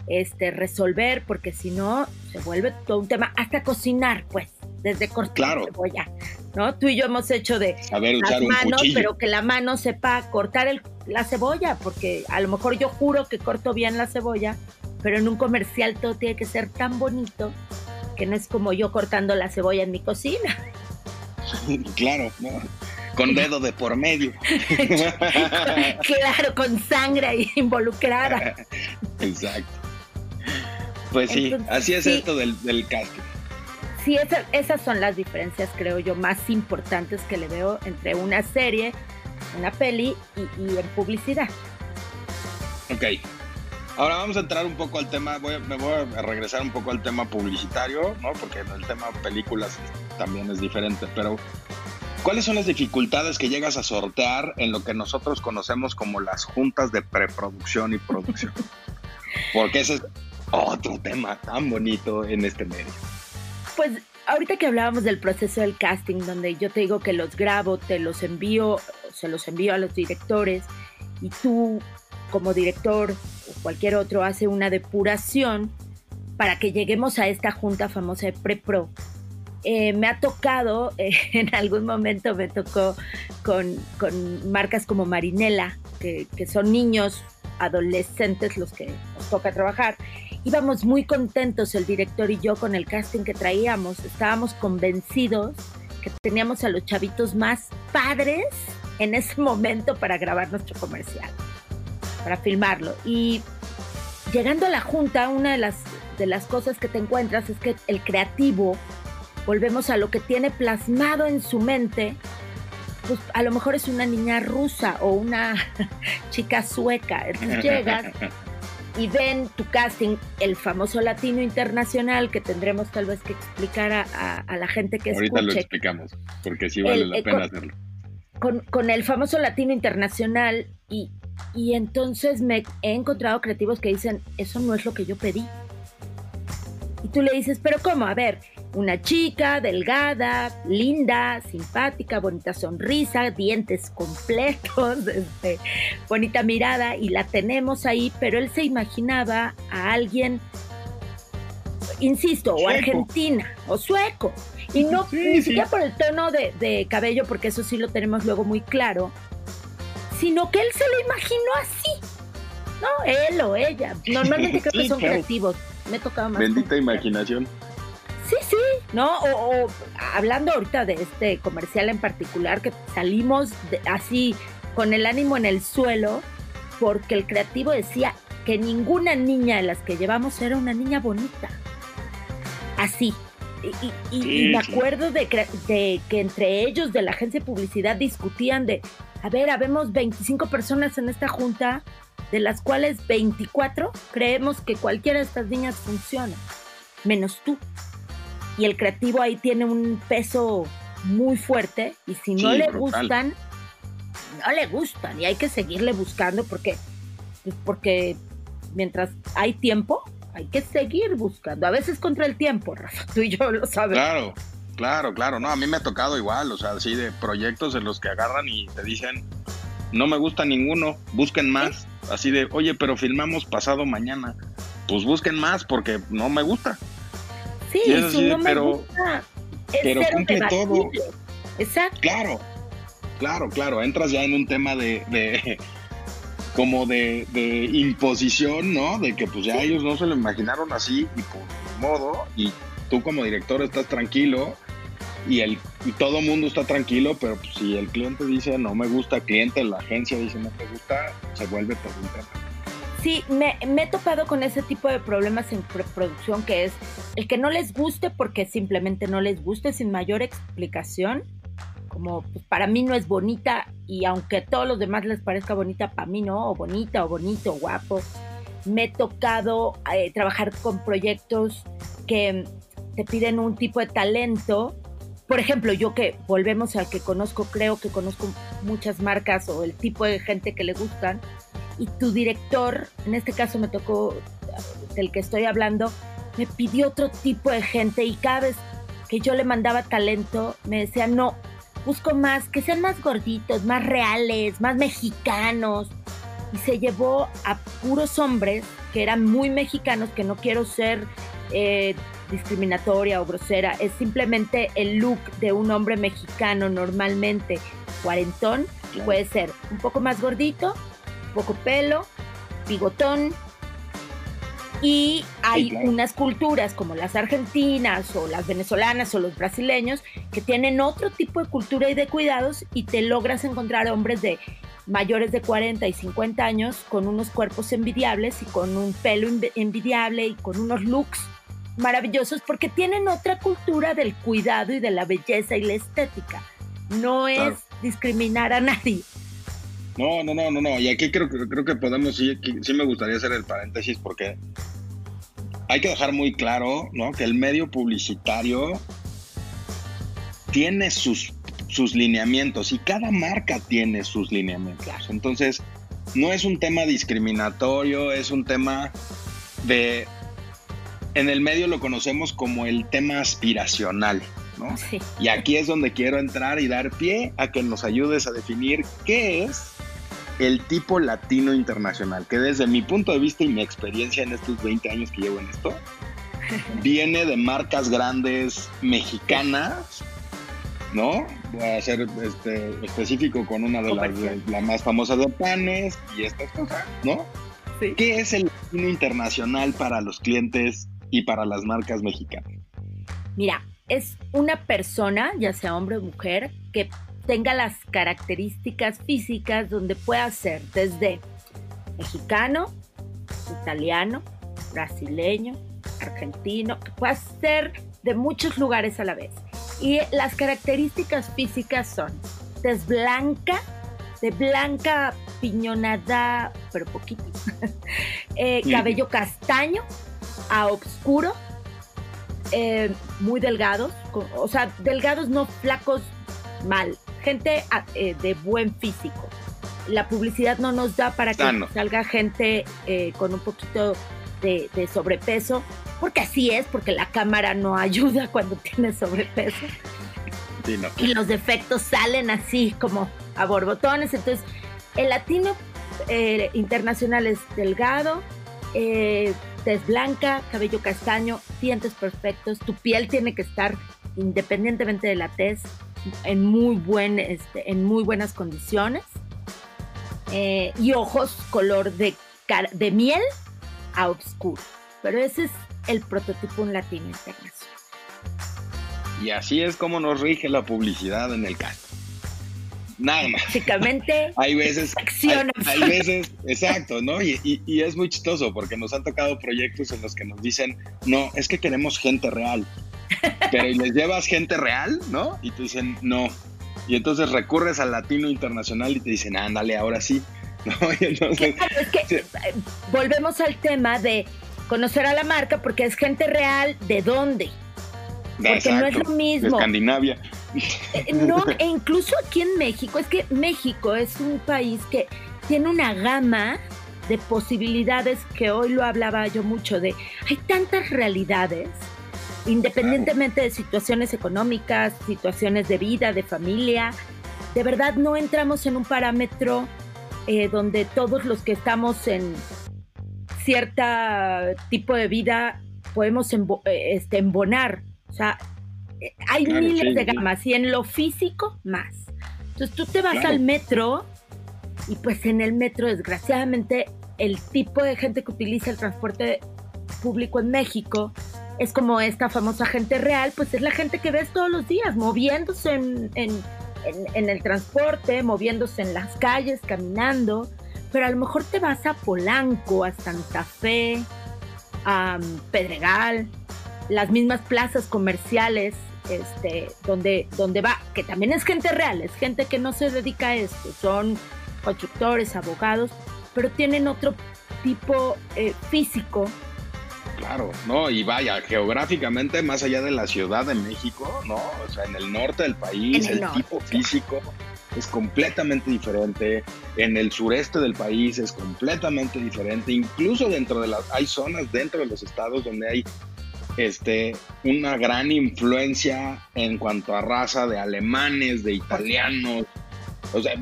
este resolver porque si no se vuelve todo un tema. Hasta cocinar pues desde cortar claro. cebolla no tú y yo hemos hecho de las manos pero que la mano sepa cortar el, la cebolla porque a lo mejor yo juro que corto bien la cebolla pero en un comercial todo tiene que ser tan bonito que no es como yo cortando la cebolla en mi cocina claro no con dedo de por medio. claro, con sangre involucrada. Exacto. Pues sí, así es esto del, del casting. Sí, esas son las diferencias, creo yo, más importantes que le veo entre una serie, una peli y, en publicidad. Ok. Ahora vamos a entrar un poco al tema, me voy a regresar un poco al tema publicitario, ¿no? Porque el tema películas también es diferente, pero ¿Cuáles son las dificultades que llegas a sortear en lo que nosotros conocemos como las juntas de preproducción y producción? Porque ese es otro tema tan bonito en este medio. Pues ahorita que hablábamos del proceso del casting, donde yo te digo que los grabo, te los envío, se los envío a los directores y tú como director o cualquier otro hace una depuración para que lleguemos a esta junta famosa de pre-pro eh, me ha tocado, eh, en algún momento me tocó con, marcas como Marinela, que, son niños, adolescentes los que nos toca trabajar. Íbamos muy contentos el director y yo con el casting que traíamos. Estábamos convencidos que teníamos a los chavitos más padres en ese momento para grabar nuestro comercial, para filmarlo. Y llegando a la junta, una de las, de las cosas que te encuentras es que el creativo volvemos a lo que tiene plasmado en su mente, pues a lo mejor es una niña rusa o una chica sueca. Entonces llegas y ven tu casting, el famoso latino internacional, que tendremos tal vez que explicar a, la gente que Ahorita lo explicamos, porque sí vale la eh, pena hacerlo. Con, el famoso latino internacional y, y entonces me he encontrado creativos que dicen, eso no es lo que yo pedí. Y tú le dices, pero ¿cómo? A ver, una chica delgada, linda, simpática, bonita sonrisa, dientes completos, este, bonita mirada y la tenemos ahí, pero él se imaginaba a alguien, insisto, o argentina o sueco. Y no ni siquiera por el tono de, cabello, porque eso sí lo tenemos luego muy claro, sino que él se lo imaginó así. No, él o ella. Normalmente creo que son creativos. Me tocaba más. Bendita imaginación. Sí, sí, ¿no? O, hablando ahorita de este comercial en particular, que salimos así con el ánimo en el suelo, porque el creativo decía que ninguna niña de las que llevamos era una niña bonita. Así. Y, me acuerdo de, de, que entre ellos de la agencia de publicidad discutían de, a ver, habemos 25 personas en esta junta, de las cuales 24 creemos que cualquiera de estas niñas funciona, menos tú y el creativo ahí tiene un peso muy fuerte y si no le gustan, no le gustan y hay que seguirle buscando porque, pues, porque mientras hay tiempo, hay que seguir buscando. A veces contra el tiempo, Rafa, tú y yo lo sabemos. Claro, claro, claro. No, a mí me ha tocado igual, o sea, así de proyectos en los que agarran y te dicen, no me gusta ninguno, busquen más. Así de, oye, pero filmamos pasado mañana. Pues busquen más porque no me gusta. Sí, su pero, pero cumple todo. Exacto. Claro, claro, claro. Entras ya en un tema de, como de, imposición, ¿no? De que pues ya ellos no se lo imaginaron así y por modo, y tú como director estás tranquilo y el y todo mundo está tranquilo, pero pues, si el cliente dice no me gusta, el cliente, la agencia dice no me gusta, se vuelve todo un tema. Sí, me, he topado con ese tipo de problemas en preproducción que es el que no les guste porque simplemente no les guste sin mayor explicación. Como pues, para mí no es bonita y aunque a todos los demás les parezca bonita, para mí no, o bonita, o bonito, o guapo. Me he tocado eh, trabajar con proyectos que te piden un tipo de talento. Por ejemplo, yo que volvemos al que conozco, creo que conozco muchas marcas o el tipo de gente que le gustan y tu director, en este caso me tocó del que estoy hablando, me pidió otro tipo de gente y cada vez que yo le mandaba talento me decía, no, busco más, que sean más gorditos, más reales, más mexicanos. Y se llevó a puros hombres que eran muy mexicanos, que no quiero ser eh, discriminatoria o grosera, es simplemente el look de un hombre mexicano normalmente cuarentón, puede ser un poco más gordito, poco pelo, bigotón. Y hay unas culturas como las argentinas o las venezolanas o los brasileños que tienen otro tipo de cultura y de cuidados y te logras encontrar hombres de mayores de 40 y 50 años con unos cuerpos envidiables y con un pelo envidiable y con unos looks maravillosos porque tienen otra cultura del cuidado y de la belleza y la estética. No es discriminar a nadie, no, no, no, no, no. Y aquí creo, creo que podemos, sí, sí me gustaría hacer el paréntesis porque hay que dejar muy claro, ¿no? Que el medio publicitario tiene sus, sus lineamientos y cada marca tiene sus lineamientos. Entonces, no es un tema discriminatorio, es un tema de... En el medio lo conocemos como el tema aspiracional. ¿no? Y aquí es donde quiero entrar y dar pie a que nos ayudes a definir qué es el tipo latino internacional, que desde mi punto de vista y mi experiencia en estos 20 años que llevo en esto, viene de marcas grandes mexicanas, ¿no? Voy a ser este, específico con una de las más famosas de panes y estas cosas, ¿no? Sí. ¿Qué es el latino internacional para los clientes y para las marcas mexicanas? Mira, es una persona, ya sea hombre o mujer, que tenga las características físicas donde pueda ser desde mexicano, italiano, brasileño, argentino, que pueda ser de muchos lugares a la vez. Y las características físicas son tez blanca, de blanca piñonada, pero poquito, eh, cabello castaño a oscuro, eh, muy delgados, o sea, delgados no flacos mal, gente eh, de buen físico. La publicidad no nos da para que ah, salga gente eh, con un poquito de, sobrepeso, porque así es, porque la cámara no ayuda cuando tiene sobrepeso. Y los defectos salen así como a borbotones. Entonces, el latino internacional es delgado, tez blanca, cabello castaño, dientes perfectos, tu piel tiene que estar independientemente de la tez, en muy, buen, este, en muy buenas condiciones. Eh, y ojos color de, de miel a oscuro. Pero ese es el prototipo un latino internacional. Y así es como nos rige la publicidad en el caso. Nada más. Básicamente, hay veces, hay, veces, exacto, ¿no? Y, y, es muy chistoso porque nos han tocado proyectos en los que nos dicen, no, es que queremos gente real pero y les llevas gente real, ¿no? Y te dicen, no. Y entonces recurres al latino internacional y te dicen, ándale, ahora sí. ¿No? entonces, eh, volvemos al tema de conocer a la marca porque es gente real, ¿de dónde? Porque no es lo mismo. De Escandinavia. Eh, no, e incluso aquí en México, es que México es un país que tiene una gama de posibilidades que hoy lo hablaba yo mucho de, hay tantas realidades independientemente de situaciones económicas, situaciones de vida, de familia. De verdad no entramos en un parámetro eh, donde todos los que estamos en cierto tipo de vida podemos eh, este, embonar. O sea, eh, hay miles de gamas y en lo físico más. Entonces tú te vas al metro y pues en el metro desgraciadamente el tipo de gente que utiliza el transporte público en México es como esta famosa gente real, pues es la gente que ves todos los días, moviéndose en, el transporte, moviéndose en las calles, caminando, pero a lo mejor te vas a Polanco, a Santa Fe, a Pedregal, las mismas plazas comerciales, este, donde, donde va, que también es gente real, es gente que no se dedica a esto, son constructores, abogados, pero tienen otro tipo eh, físico Claro, no, y vaya, geográficamente, más allá de la Ciudad de México, ¿no? O sea, en el norte del país, el, tipo físico es completamente diferente. En el sureste del país es completamente diferente. Incluso dentro de las, hay zonas dentro de los estados donde hay este, una gran influencia en cuanto a raza de alemanes, de italianos. O sea,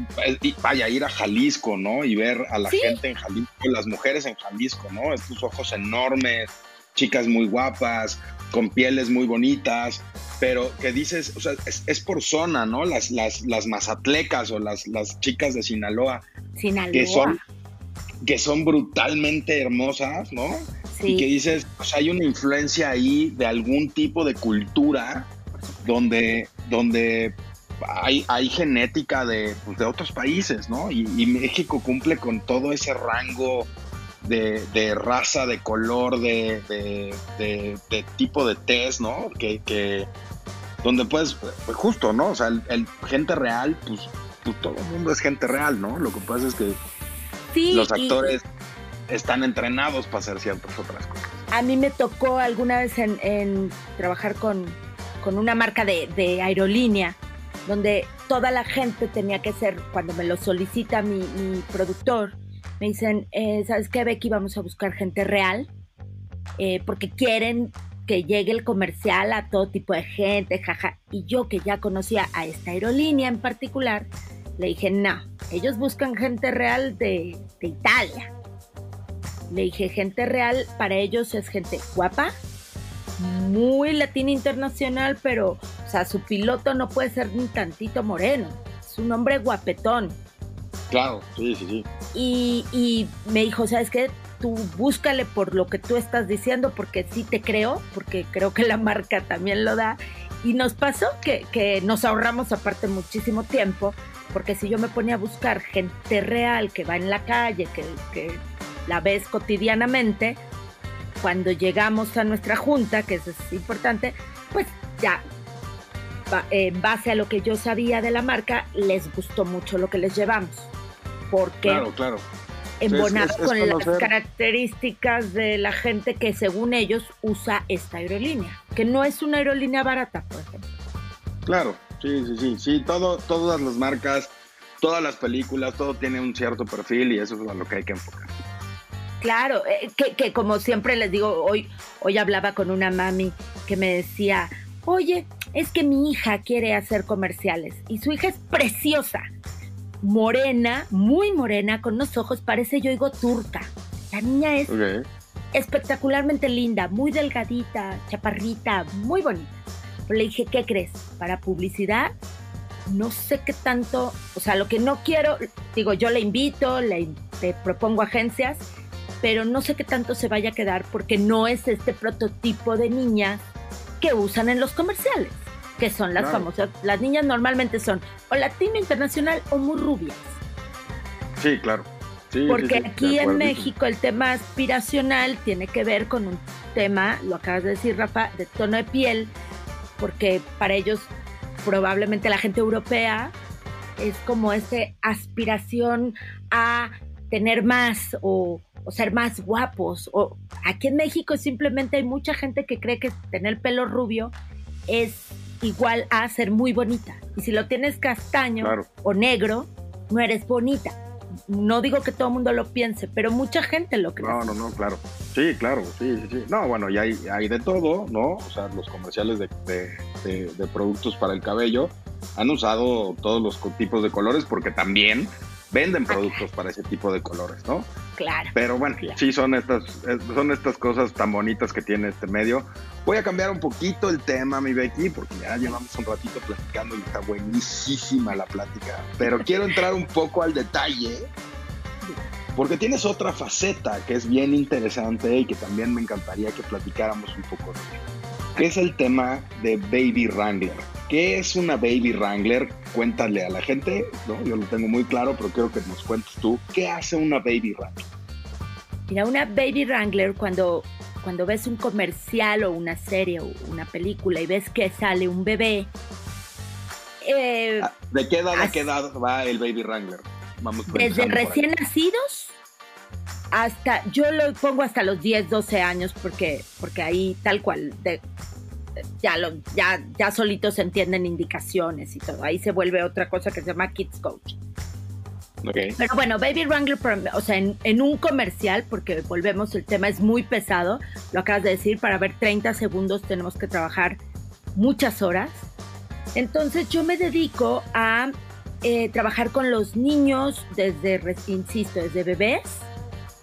vaya, ir a Jalisco, ¿no? Y ver a la gente en Jalisco, las mujeres en Jalisco, ¿no? Estos ojos enormes, chicas muy guapas, con pieles muy bonitas, pero que dices, o sea, es, por zona, ¿no? Las, las, las mazatlecas o las, las chicas de Sinaloa, Sinaloa. Que son, que son brutalmente hermosas, ¿no? Sí. Y que dices, o sea, hay una influencia ahí de algún tipo de cultura donde, donde hay, hay genética de, pues, de otros países, ¿no? Y, y México cumple con todo ese rango de, raza, de color, de, de, tipo de test, ¿no? Que, donde puedes, pues justo, ¿no? O sea, el, gente real, pues, pues, todo el mundo es gente real, ¿no? Lo que pasa es que los actores están entrenados para hacer ciertas otras cosas. A mí me tocó alguna vez en, trabajar con, con, una marca de, aerolínea donde toda la gente tenía que ser, cuando me lo solicita mi, productor, me dicen, eh, ¿sabes qué, Becky? Vamos a buscar gente real, eh, porque quieren que llegue el comercial a todo tipo de gente, jaja. Y yo que ya conocía a esta aerolínea en particular, le dije, no, ellos buscan gente real de, de Italia. Le dije, gente real para ellos es gente guapa, muy latina internacional, pero, o sea, su piloto no puede ser ni tantito moreno. Es un hombre guapetón. Claro, sí, sí, sí. Y, y me dijo, ¿sabes qué? Tú búscale por lo que tú estás diciendo, porque sí te creo, porque creo que la marca también lo da. Y nos pasó que, que nos ahorramos aparte muchísimo tiempo, porque si yo me ponía a buscar gente real que va en la calle, que, que la ves cotidianamente, cuando llegamos a nuestra junta, que eso es importante, pues ya, en base a lo que yo sabía de la marca, les gustó mucho lo que les llevamos. Porque claro, claro. embonado con las características de la gente que según ellos usa esta aerolínea, que no es una aerolínea barata, por ejemplo. Claro, sí, sí, sí, sí, todo, todas las marcas, todas las películas, todo tiene un cierto perfil y eso es a lo que hay que enfocar. Claro, eh, que, como siempre les digo, hoy, hoy hablaba con una mami que me decía, oye, es que mi hija quiere hacer comerciales y su hija es preciosa, morena, muy morena, con unos ojos, parece yo digo turca. La niña es espectacularmente linda, muy delgadita, chaparrita, muy bonita. Pero le dije, ¿qué crees? Para publicidad, no sé qué tanto, o sea, lo que no quiero, digo, yo le invito, le, le propongo agencias, pero no sé qué tanto se vaya a quedar porque no es este prototipo de niñas que usan en los comerciales, que son las famosas. Las niñas normalmente son o latino internacional o muy rubias. Sí, claro. porque aquí en México el tema aspiracional tiene que ver con un tema, lo acabas de decir Rafa, de tono de piel, porque para ellos probablemente la gente europea es como esa aspiración a tener más o o ser más guapos. O aquí en México simplemente hay mucha gente que cree que tener pelo rubio es igual a ser muy bonita. Y si lo tienes castaño o negro, no eres bonita. No digo que todo el mundo lo piense, pero mucha gente lo cree. No, no, no, claro. Sí, claro, sí, sí, sí. No, bueno, y hay, hay de todo, ¿no? O sea, los comerciales de, de productos para el cabello han usado todos los tipos de colores porque también venden productos para ese tipo de colores, ¿no? Claro. Pero bueno, sí son estas, son estas cosas tan bonitas que tiene este medio. Voy a cambiar un poquito el tema, mi Becky, porque ya llevamos un ratito platicando y está buenísima la plática. Pero quiero entrar un poco al detalle, porque tienes otra faceta que es bien interesante y que también me encantaría que platicáramos un poco de que es el tema de Baby Wrangler. ¿Qué es una Baby Wrangler? Cuéntale a la gente, ¿no? Yo lo tengo muy claro, pero quiero que nos cuentes tú. ¿Qué hace una Baby Wrangler? Mira, una Baby Wrangler, cuando, cuando ves un comercial o una serie o una película y ves que sale un bebé. Eh, ah, ¿De qué edad a qué edad va el Baby Wrangler? Vamos desde recién nacidos hasta, yo lo pongo hasta los 10, 12 años porque, porque ahí tal cual, ya, lo, ya, ya solitos se entienden indicaciones y todo. Ahí se vuelve otra cosa que se llama Kids Coach. Pero bueno, Baby Wrangler, o sea, en, un comercial, porque volvemos, el tema es muy pesado, lo acabas de decir, para ver 30 segundos tenemos que trabajar muchas horas. Entonces yo me dedico a eh, trabajar con los niños desde, insisto, desde bebés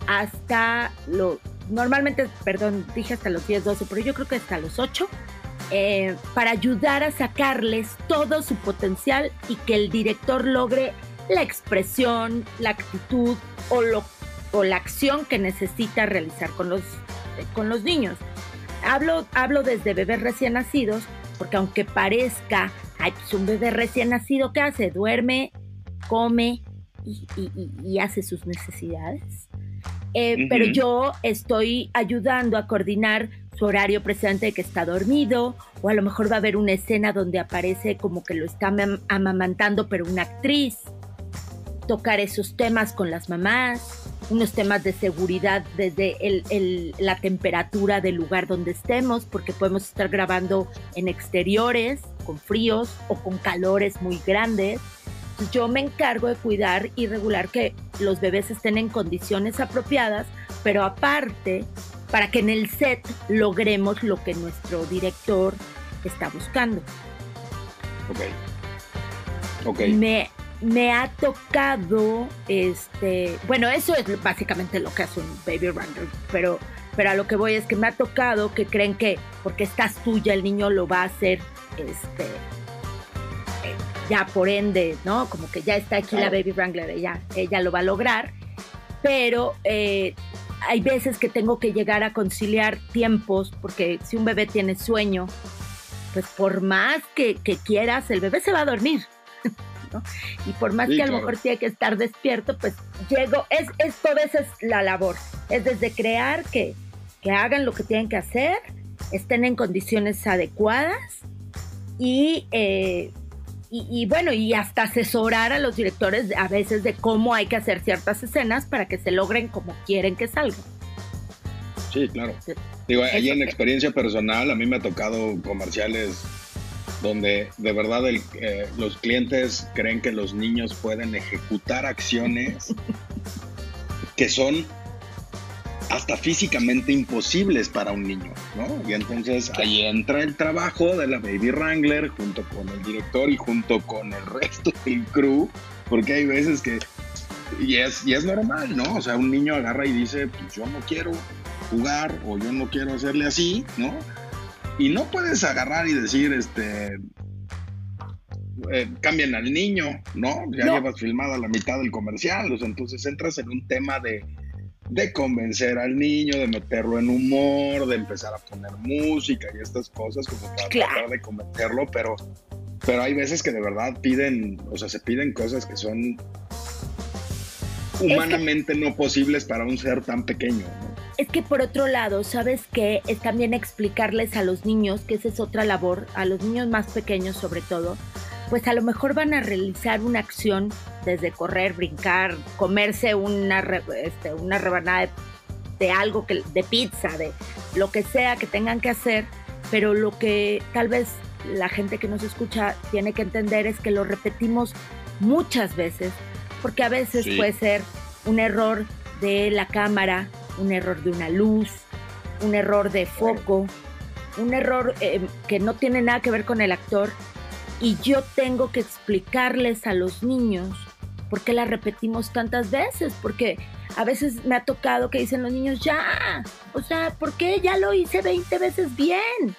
hasta lo, normalmente, perdón, dije hasta los 10, 12, pero yo creo que hasta los 8, eh, para ayudar a sacarles todo su potencial y que el director logre la expresión, la actitud o, lo, o la acción que necesita realizar con los, con los niños. Hablo, hablo desde bebés recién nacidos, porque aunque parezca, ay, pues un bebé recién nacido, ¿qué hace? Duerme, come y hace sus necesidades. Eh, pero yo estoy ayudando a coordinar su horario precisamente de que está dormido, o a lo mejor va a haber una escena donde aparece como que lo está amamantando, pero una actriz. Tocar esos temas con las mamás, unos temas de seguridad desde la temperatura del lugar donde estemos, porque podemos estar grabando en exteriores, con fríos o con calores muy grandes. Yo me encargo de cuidar y regular que los bebés estén en condiciones apropiadas, pero aparte, para que en el set logremos lo que nuestro director está buscando. Ok. Ok. Me, me ha tocado, este, bueno, eso es básicamente lo que hace un baby runner, pero, pero a lo que voy es que me ha tocado que creen que porque estás tuya el niño lo va a hacer, este, ya por ende, ¿no? Como que ya está aquí la baby wrangler, ella, ella lo va a lograr, pero eh, hay veces que tengo que llegar a conciliar tiempos, porque si un bebé tiene sueño, pues por más que, que quieras, el bebé se va a dormir. Y por más que a lo mejor tiene que estar despierto, pues llego, es, es toda esa es la labor, es desde crear que, que hagan lo que tienen que hacer, estén en condiciones adecuadas y, eh, y, bueno, y hasta asesorar a los directores a veces de cómo hay que hacer ciertas escenas para que se logren como quieren que salgan. Sí, claro. Digo, ahí en experiencia personal, a mí me ha tocado comerciales donde de verdad eh, los clientes creen que los niños pueden ejecutar acciones que son hasta físicamente imposibles para un niño, ¿no? Y entonces ahí entra el trabajo de la Baby Wrangler junto con el director y junto con el resto del crew, porque hay veces que, y es, y es normal, ¿no? O sea, un niño agarra y dice, pues yo no quiero jugar o yo no quiero hacerle así, ¿no? Y no puedes agarrar y decir, este, eh, cambien al niño, ¿no? Ya llevas filmada la mitad del comercial, o sea, entonces entras en un tema de, de convencer al niño, de meterlo en humor, de empezar a poner música y estas cosas como para tratar de convencerlo, pero, pero hay veces que de verdad piden, o sea, se piden cosas que son humanamente no posibles para un ser tan pequeño, ¿no? Es que por otro lado, ¿sabes qué? Es también explicarles a los niños, que esa es otra labor, a los niños más pequeños sobre todo, pues a lo mejor van a realizar una acción desde correr, brincar, comerse una, este, una rebanada de, algo, que, de pizza, de lo que sea que tengan que hacer, pero lo que tal vez la gente que nos escucha tiene que entender es que lo repetimos muchas veces, porque a veces puede ser un error de la cámara, un error de una luz, un error de foco, un error eh, que no tiene nada que ver con el actor. Y yo tengo que explicarles a los niños por qué la repetimos tantas veces, porque a veces me ha tocado que dicen los niños, ya, o sea, ¿por qué ya lo hice 20 veces bien?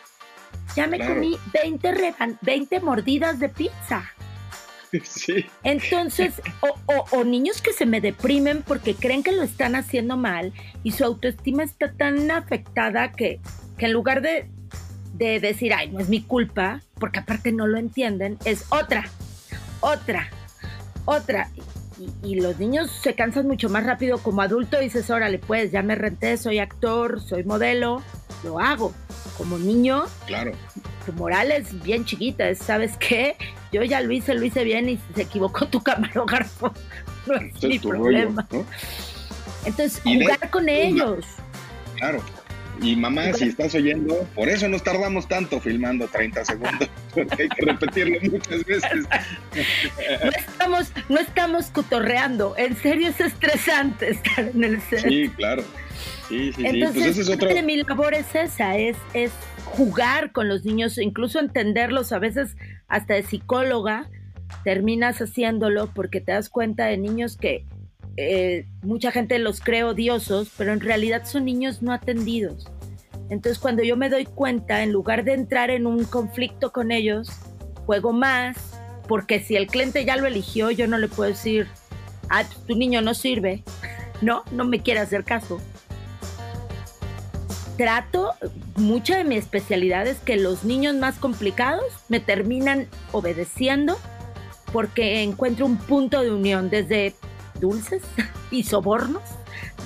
Ya me comí 20, 20 mordidas de pizza. Sí. Entonces, o, niños que se me deprimen porque creen que lo están haciendo mal y su autoestima está tan afectada que, que en lugar de, de decir, ay, no es mi culpa, porque aparte no lo entienden, es otra, otra, otra. Y, y, los niños se cansan mucho más rápido como adulto. Dices, órale, pues ya me renté, soy actor, soy modelo, lo hago. Como niño, claro. tu moral es bien chiquita, ¿sabes qué? yo ya lo hice, lo hice bien y se equivocó tu camarógrafo. No es mi problema. Entonces, jugar con ellos. Claro. Y mamá, si estás oyendo, por eso nos tardamos tanto filmando 30 segundos, porque hay que repetirlo muchas veces. No estamos, no estamos cotorreando, en serio es estresante estar en el set. Sí, claro. Sí, sí, Entonces, sí. Pues de mi labor es esa, es, es jugar con los niños, incluso entenderlos a veces hasta de psicóloga, terminas haciéndolo porque te das cuenta de niños que eh, mucha gente los cree odiosos, pero en realidad son niños no atendidos. Entonces cuando yo me doy cuenta, en lugar de entrar en un conflicto con ellos, juego más, porque si el cliente ya lo eligió, yo no le puedo decir, ah, tu niño no sirve, no, no me quiere hacer caso trato, mucha de mi especialidad es que los niños más complicados me terminan obedeciendo porque encuentro un punto de unión desde dulces y sobornos,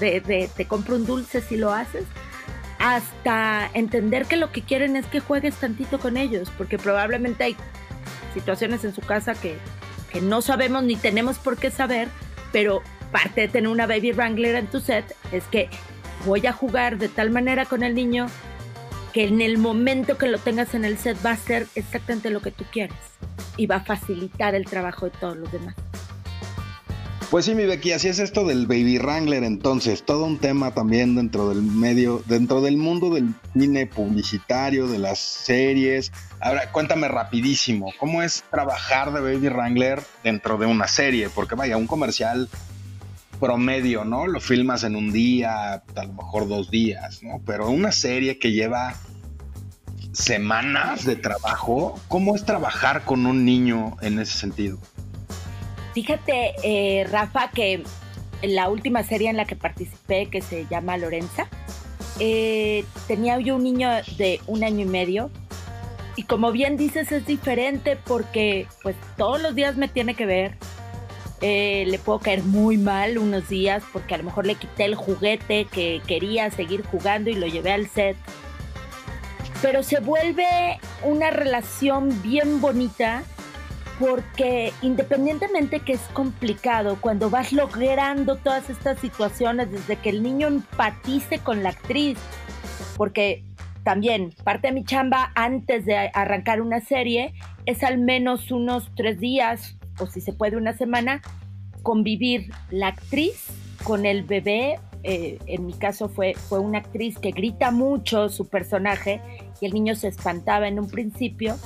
de, te compro un dulce si lo haces, hasta entender que lo que quieren es que juegues tantito con ellos, porque probablemente hay situaciones en su casa que, que no sabemos ni tenemos por qué saber, pero parte de tener una baby wrangler en tu set es que voy a jugar de tal manera con el niño que en el momento que lo tengas en el set va a ser exactamente lo que tú quieres y va a facilitar el trabajo de todos los demás. Pues sí, mi Becky, así es esto del Baby Wrangler entonces, todo un tema también dentro del medio, dentro del mundo del cine publicitario, de las series. Ahora, cuéntame rapidísimo, ¿cómo es trabajar de Baby Wrangler dentro de una serie? Porque vaya, un comercial promedio, ¿no? Lo filmas en un día, a lo mejor dos días, ¿no? Pero una serie que lleva semanas de trabajo, ¿cómo es trabajar con un niño en ese sentido? Fíjate, eh, Rafa, que la última serie en la que participé, que se llama Lorenza, eh, tenía yo un niño de un año y medio. Y como bien dices, es diferente porque pues todos los días me tiene que ver. Eh, le puedo caer muy mal unos días porque a lo mejor le quité el juguete que quería seguir jugando y lo llevé al set. Pero se vuelve una relación bien bonita porque independientemente que es complicado, cuando vas logrando todas estas situaciones, desde que el niño empatice con la actriz, porque también parte de mi chamba antes de arrancar una serie es al menos unos tres días, o si se puede una semana, convivir la actriz con el bebé. Eh, en mi caso fue, fue una actriz que grita mucho su personaje y el niño se espantaba en un principio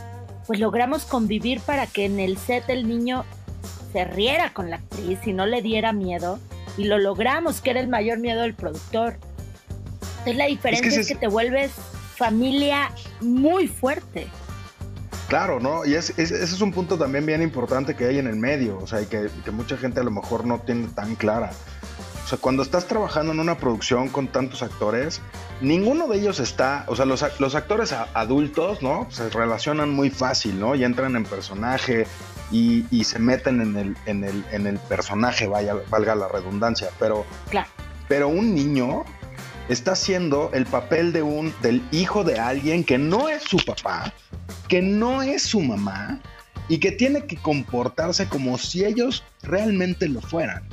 pues logramos convivir para que en el set el niño se riera con la actriz y no le diera miedo. Y lo logramos, que era el mayor miedo del productor. Entonces la diferencia es que, te vuelves familia muy fuerte. Claro, ¿no? Y ese es un punto también bien importante que hay en el medio, o sea, y que, que mucha gente a lo mejor no tiene tan clara. O sea, cuando estás trabajando en una producción con tantos actores, ninguno de ellos está, o sea, los, actores adultos, ¿no? Se relacionan muy fácil, ¿no? Y entran en personaje y, se meten en el, en el, en el personaje, vaya, valga la redundancia, pero, claro. pero un niño está haciendo el papel de un, del hijo de alguien que no es su papá, que no es su mamá y que tiene que comportarse como si ellos realmente lo fueran.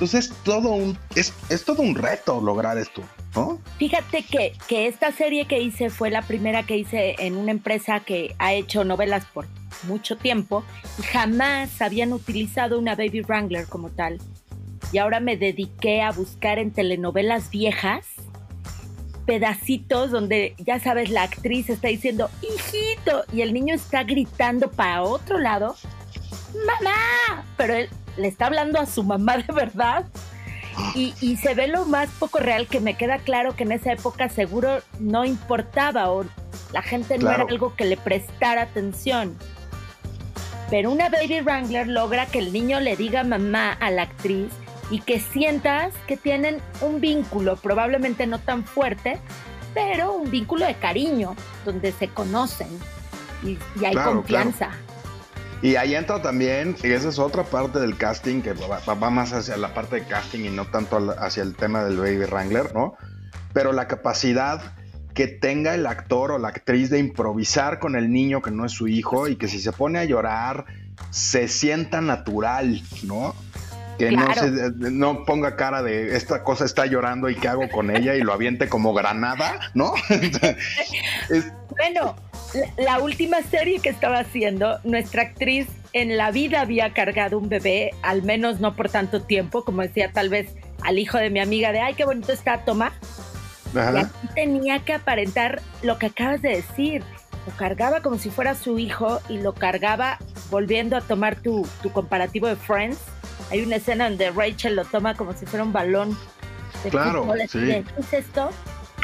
Entonces todo es, todo un reto lograr esto, ¿no? Fíjate que, que esta serie que hice fue la primera que hice en una empresa que ha hecho novelas por mucho tiempo y jamás habían utilizado una Baby Wrangler como tal. Y ahora me dediqué a buscar en telenovelas viejas pedacitos donde ya sabes la actriz está diciendo hijito y el niño está gritando para otro lado mamá pero él le está hablando a su mamá de verdad. Y, se ve lo más poco real que me queda claro que en esa época seguro no importaba o la gente no era algo que le prestara atención. Pero una Baby Wrangler logra que el niño le diga mamá a la actriz y que sientas que tienen un vínculo, probablemente no tan fuerte, pero un vínculo de cariño, donde se conocen y, hay confianza. Y ahí entra también, y esa es otra parte del casting que va, más hacia la parte de casting y no tanto hacia el tema del Baby Wrangler, ¿no? Pero la capacidad que tenga el actor o la actriz de improvisar con el niño que no es su hijo y que si se pone a llorar se sienta natural, ¿no? Que no, no ponga cara de esta cosa está llorando y qué hago con ella y lo aviente como granada, ¿no? Bueno, la última serie que estaba haciendo, nuestra actriz en la vida había cargado un bebé, al menos no por tanto tiempo, como decía tal vez al hijo de mi amiga de, ay, qué bonito está, toma. Y aquí tenía que aparentar lo que acabas de decir. Lo cargaba como si fuera su hijo y lo cargaba volviendo a tomar tu, tu comparativo de Friends. Hay una escena donde Rachel lo toma como si fuera un balón de claro, Sí. ¿Qué es esto?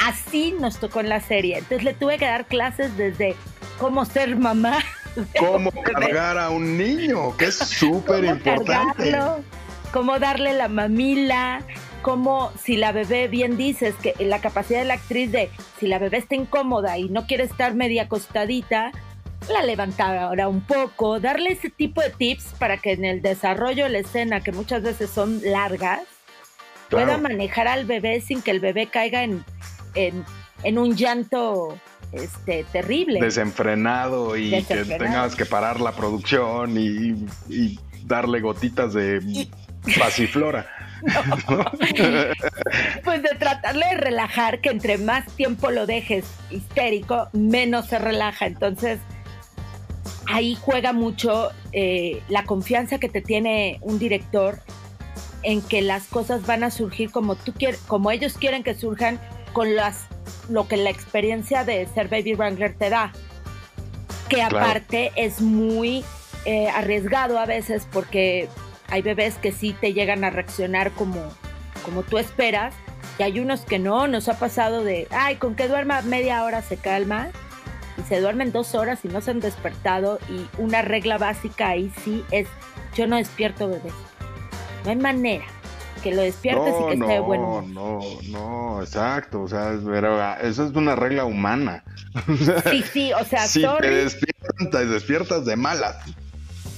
Así nos tocó en la serie. Entonces le tuve que dar clases desde cómo ser mamá. Cómo cargar a un niño, que es súper importante. Cómo darle la mamila, cómo si la bebé, bien dices, que la capacidad de la actriz de, si la bebé está incómoda y no quiere estar media acostadita, la levantar ahora un poco, darle ese tipo de tips para que en el desarrollo de la escena, que muchas veces son largas, pueda manejar al bebé sin que el bebé caiga en en, un llanto este, terrible. Desenfrenado y que tengas que parar la producción y, darle gotitas de pasiflora. pues de tratarle de relajar, que entre más tiempo lo dejes histérico, menos se relaja. Entonces, ahí juega mucho eh, la confianza que te tiene un director en que las cosas van a surgir como tú quieres, como ellos quieren que surjan con las lo que la experiencia de ser baby wrangler te da. Que aparte es muy eh, arriesgado a veces porque hay bebés que sí te llegan a reaccionar como, como tú esperas y hay unos que no, nos ha pasado de, ay, con que duerma media hora se calma y se duermen dos horas y no se han despertado y una regla básica ahí sí es, yo no despierto bebés. No hay manera que lo despiertes y que esté bueno. No, no, exacto, o sea, pero ah, eso es una regla humana. sí, sí, o sea, si te despiertas, te despiertas de malas.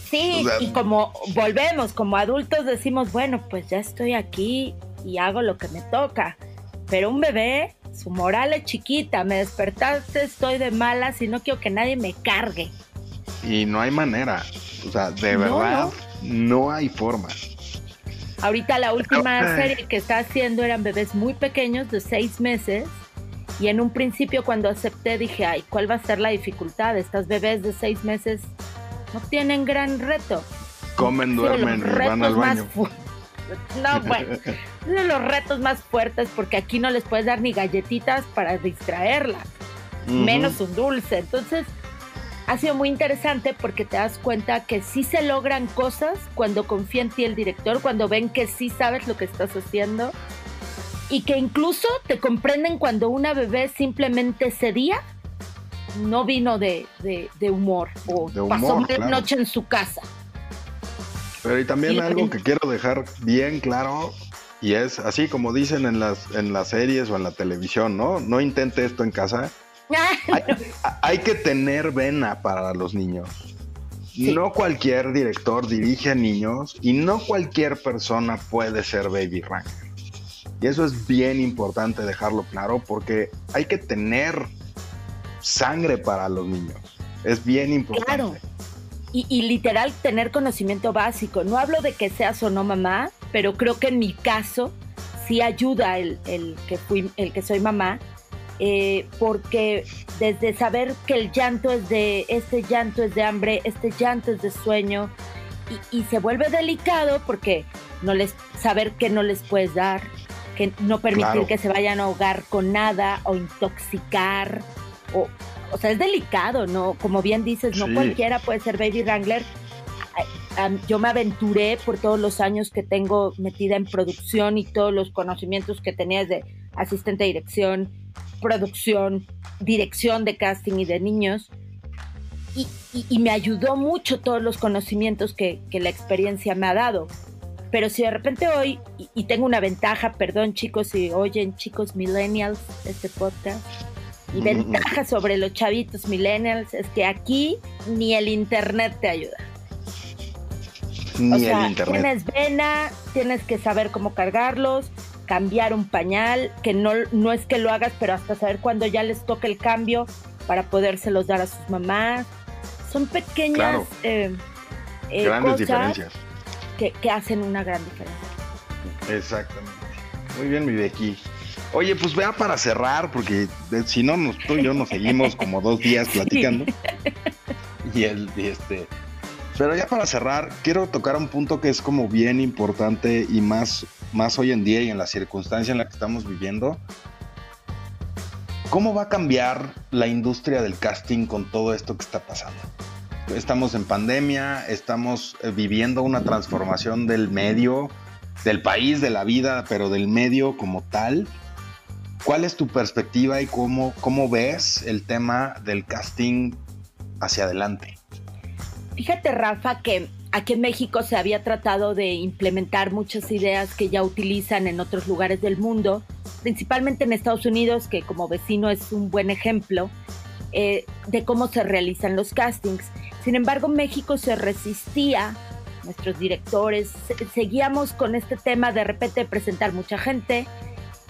Sí, y como volvemos, como adultos decimos, bueno, pues ya estoy aquí y hago lo que me toca. Pero un bebé, su moral es chiquita, me despertaste, estoy de malas y no quiero que nadie me cargue. Y no hay manera, o sea, de verdad, no hay forma. Ahorita la última serie que está haciendo eran bebés muy pequeños, de seis meses. Y en un principio cuando acepté dije, ay, ¿cuál va a ser la dificultad? Estas bebés de seis meses no tienen gran reto. Comen, duermen van al baño. No, bueno, uno de los retos más fuertes porque aquí no les puedes dar ni galletitas para distraerlas, menos un dulce. Entonces, ha sido muy interesante porque te das cuenta que sí se logran cosas cuando confía en ti el director, cuando ven que sí sabes lo que estás haciendo y que incluso te comprenden cuando una bebé simplemente cedía, no vino de, humor o pasó una noche en su casa. Pero y también algo que quiero dejar bien claro y es así como dicen en las, en las series o en la televisión, ¿no? No intente esto en casa hay, que tener vena para los niños. No cualquier director dirige a niños y no cualquier persona puede ser baby ranger. Y eso es bien importante dejarlo claro porque hay que tener sangre para los niños. Es bien importante. Claro. Y, literal tener conocimiento básico. No hablo de que seas o no mamá, pero creo que en mi caso sí ayuda el, el que, fui, el que soy mamá eh, porque desde saber que el llanto es de, este llanto es de hambre, este llanto es de sueño, y, se vuelve delicado porque no les, saber que no les puedes dar, que no permitir que se vayan a ahogar con nada o intoxicar, o, o sea, es delicado, ¿no? Como bien dices, no cualquiera puede ser baby wrangler. Yo me aventuré por todos los años que tengo metida en producción y todos los conocimientos que tenía de asistente de dirección, producción, dirección de casting y de niños. Y, me ayudó mucho todos los conocimientos que, la experiencia me ha dado. Pero si de repente hoy, y, tengo una ventaja, perdón chicos si oyen chicos millennials este podcast, mi ventaja sobre los chavitos millennials es que aquí ni el internet te ayuda. Ni el internet. Tienes vena, tienes que saber cómo cargarlos, cambiar un pañal, que no, no es que lo hagas, pero hasta saber cuándo ya les toca el cambio para podérselos dar a sus mamás. Son pequeñas eh, eh, Grandes diferencias. Que, que, hacen una gran diferencia. Exactamente. Muy bien, mi Becky. Oye, pues vea para cerrar, porque si no, nos, tú y yo nos seguimos como dos días platicando. Y el, y este, pero ya para cerrar, quiero tocar un punto que es como bien importante y más más hoy en día y en la circunstancia en la que estamos viviendo, ¿cómo va a cambiar la industria del casting con todo esto que está pasando? Estamos en pandemia, estamos eh, viviendo una transformación del medio, del país, de la vida, pero del medio como tal. ¿Cuál es tu perspectiva y cómo, cómo ves el tema del casting hacia adelante? Fíjate, Rafa, que aquí en México se había tratado de implementar muchas ideas que ya utilizan en otros lugares del mundo, principalmente en Estados Unidos, que como vecino es un buen ejemplo eh, de cómo se realizan los castings. Sin embargo, México se resistía, nuestros directores, seguíamos con este tema de repente presentar mucha gente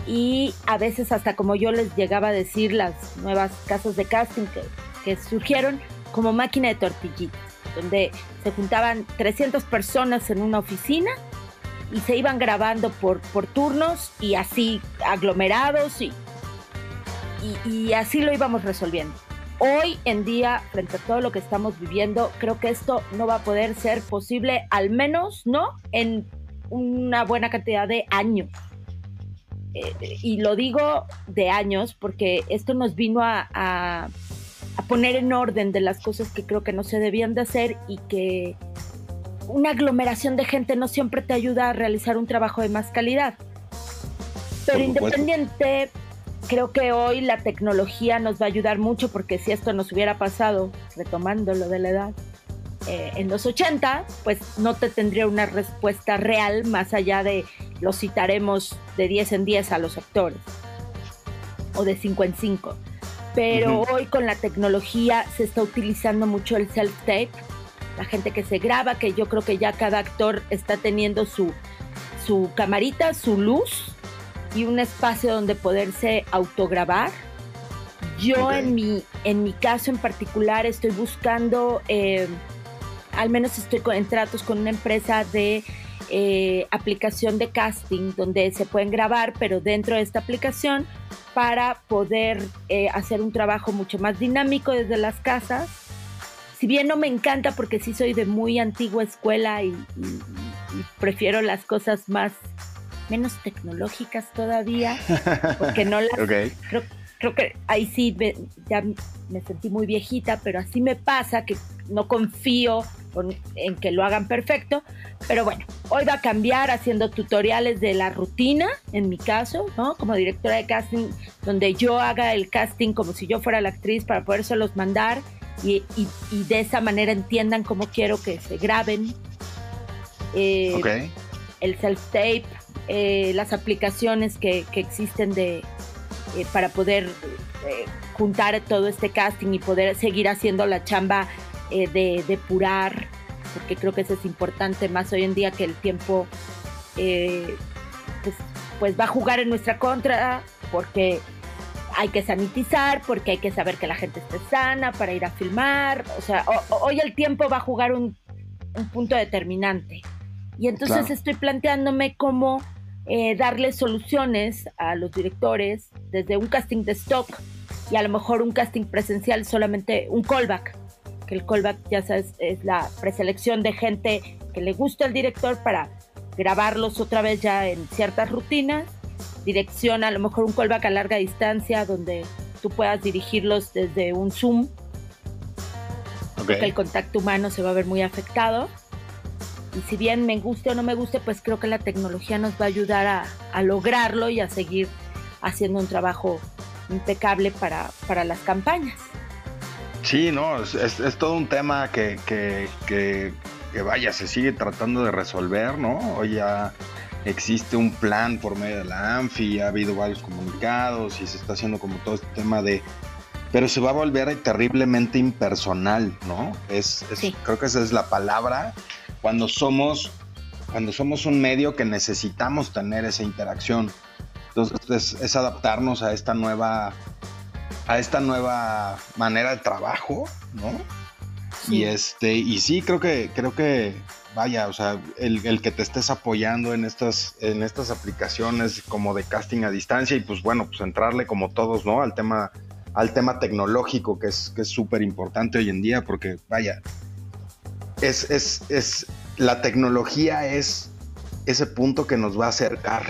y a veces hasta como yo les llegaba a decir las nuevas casas de casting que, que surgieron como máquina de tortillitas donde se juntaban 300 personas en una oficina y se iban grabando por, por turnos y así aglomerados y, y, así lo íbamos resolviendo. Hoy en día, frente a todo lo que estamos viviendo, creo que esto no va a poder ser posible, al menos, ¿no? En una buena cantidad de años. Eh, y lo digo de años porque esto nos vino a, a, poner en orden de las cosas que creo que no se debían de hacer y que una aglomeración de gente no siempre te ayuda a realizar un trabajo de más calidad. Pero independiente, creo que hoy la tecnología nos va a ayudar mucho porque si esto nos hubiera pasado, retomando lo de la edad, eh, en los 80, pues no te tendría una respuesta real más allá de lo citaremos de 10 en 10 a los actores o de 5 en 5. Pero hoy con la tecnología se está utilizando mucho el self-tape la gente que se graba, que yo creo que ya cada actor está teniendo su, su camarita, su luz y un espacio donde poderse autograbar. Yo en, mi, en mi caso en particular estoy buscando, eh, al menos estoy en tratos con una empresa de eh, aplicación de casting donde se pueden grabar, pero dentro de esta aplicación para poder eh, hacer un trabajo mucho más dinámico desde las casas. Si bien no me encanta porque sí soy de muy antigua escuela y, prefiero las cosas más menos tecnológicas todavía, porque no las creo, creo, que ahí sí ya me sentí muy viejita, pero así me pasa que no confío en que lo hagan perfecto, pero bueno, hoy va a cambiar haciendo tutoriales de la rutina, en mi caso, ¿no? Como directora de casting, donde yo haga el casting como si yo fuera la actriz para podérselos mandar y, de esa manera entiendan cómo quiero que se graben. Eh, el self-tape, eh, las aplicaciones que, existen de, eh, para poder juntar todo este casting y poder seguir haciendo la chamba de depurar, porque creo que eso es importante más hoy en día que el tiempo pues, pues va a jugar en nuestra contra, porque hay que sanitizar porque hay que saber que la gente esté sana para ir a filmar. O sea, hoy el tiempo va a jugar un, punto determinante. Y entonces estoy planteándome cómo eh, darle soluciones a los directores desde un casting de stock y a lo mejor un casting presencial solamente un callback. Que el callback, ya sabes, es la preselección de gente que le gusta al director para grabarlos otra vez ya en ciertas rutinas dirección, a lo mejor un callback a larga distancia donde tú puedas dirigirlos desde un Zoom. Porque el contacto humano se va a ver muy afectado. Y si bien me guste o no me guste, pues creo que la tecnología nos va a ayudar a, lograrlo y a seguir haciendo un trabajo impecable para, para las campañas. Sí, no, es, todo un tema que, que, que, que, vaya, se sigue tratando de resolver, ¿no? Hoy ya existe un plan por medio de la ANFI, ha habido varios comunicados y se está haciendo como todo este tema de... Pero se va a volver terriblemente impersonal, ¿no? Es, Creo que esa es la palabra. Cuando somos, cuando somos un medio que necesitamos tener esa interacción. Entonces es, adaptarnos a esta nueva a esta nueva manera de trabajo, ¿no? Y este, y sí, creo que, creo que vaya, o sea, el, que te estés apoyando en estas, en estas aplicaciones como de casting a distancia y pues bueno, pues entrarle como todos, ¿no? Al tema, al tema tecnológico que es que es súper importante hoy en día porque vaya, es, es, es, la tecnología es ese punto que nos va a acercar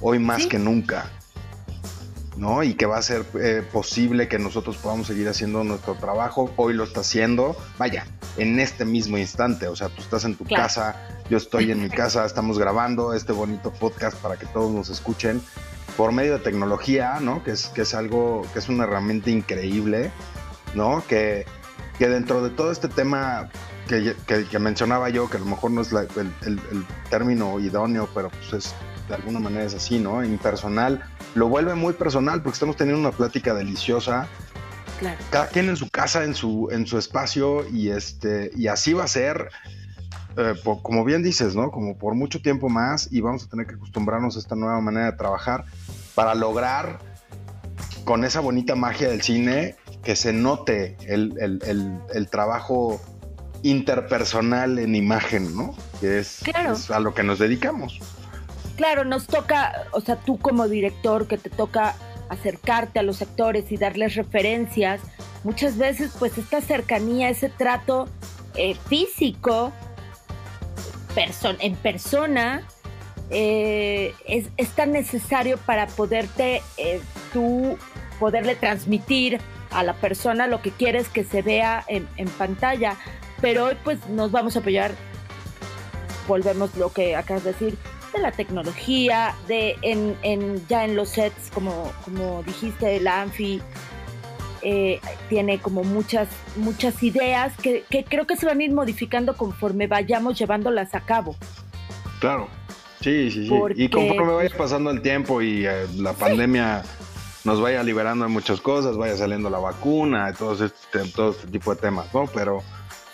hoy más que nunca. ¿No? Y que va a ser eh, posible que nosotros podamos seguir haciendo nuestro trabajo. Hoy lo está haciendo. Vaya, en este mismo instante. O sea, tú estás en tu casa, yo estoy en mi casa, estamos grabando este bonito podcast para que todos nos escuchen por medio de tecnología, ¿no? Que es, que es algo, que es una herramienta increíble, ¿no? Que, que dentro de todo este tema que, que, mencionaba yo, que a lo mejor no es el, el, término idóneo, pero pues es, de alguna manera es así, ¿no? Impersonal, lo vuelve muy personal porque estamos teniendo una plática deliciosa cada quien en su casa, en su, en su espacio, y este, y así va a ser. Eh, como bien dices, ¿no? Como por mucho tiempo más y vamos a tener que acostumbrarnos a esta nueva manera de trabajar para lograr con esa bonita magia del cine que se note el, trabajo interpersonal en imagen, ¿no? Que es, es, a lo que nos dedicamos. Claro, nos toca, o sea, tú como director que te toca acercarte a los actores y darles referencias, muchas veces pues esta cercanía, ese trato eh, físico, en persona, eh, es, tan necesario para poderte eh, tú poderle transmitir a la persona lo que quieres que se vea en, pantalla. Pero hoy pues nos vamos a apoyar, volvemos lo que acabas de decir, de la tecnología, de en, ya en los sets, como, como dijiste, la Anfi eh, tiene como muchas, muchas ideas que, creo que se van a ir modificando conforme vayamos llevándolas a cabo. Claro, sí, sí, sí. y conforme vaya pasando el tiempo y eh, la pandemia nos vaya liberando de muchas cosas, vaya saliendo la vacuna, todo este, todo este tipo de temas, ¿no? Pero...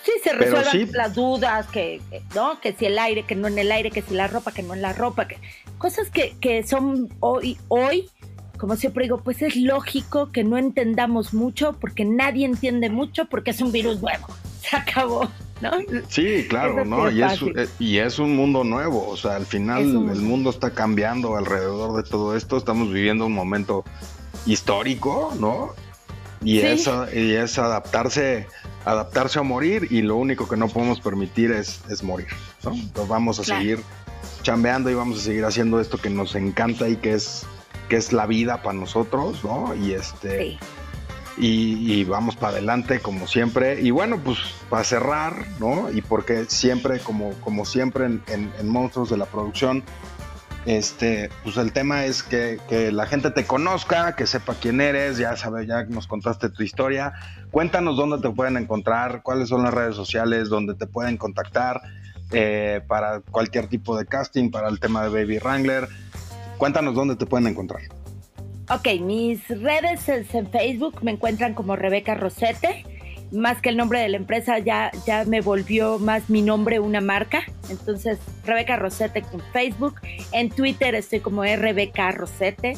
Sí, se resuelvan las dudas, que, ¿no? Que si el aire, que no en el aire, que si la ropa, que no en la ropa, que cosas que, que son hoy, hoy como siempre digo, pues es lógico que no entendamos mucho porque nadie entiende mucho porque es un virus nuevo. Se acabó. ¿No? Sí, claro, ¿no? Y es, eh, y es, un mundo nuevo, o sea, al final el mundo está cambiando alrededor de todo esto, estamos viviendo un momento histórico, ¿no? Y, es, y es adaptarse, adaptarse a morir y lo único que no podemos permitir es, es morir, ¿no? Entonces vamos a seguir chambeando y vamos a seguir haciendo esto que nos encanta y que es que es la vida para nosotros, ¿no? Y este. Y, vamos para adelante como siempre. Y bueno, pues para cerrar, ¿no? Y porque siempre, como, como siempre en, Monstruos de la Producción, este, pues el tema es que, la gente te conozca, que sepa quién eres, ya sabes, ya nos contaste tu historia. Cuéntanos dónde te pueden encontrar, cuáles son las redes sociales donde te pueden contactar eh, para cualquier tipo de casting, para el tema de Baby Wrangler Cuéntanos dónde te pueden encontrar. Ok, mis redes en Facebook me encuentran como Rebeca Rosete. Más que el nombre de la empresa, ya, ya me volvió más mi nombre una marca. Entonces, Rebeca Rosete en Facebook. En Twitter estoy como RBK Rosete.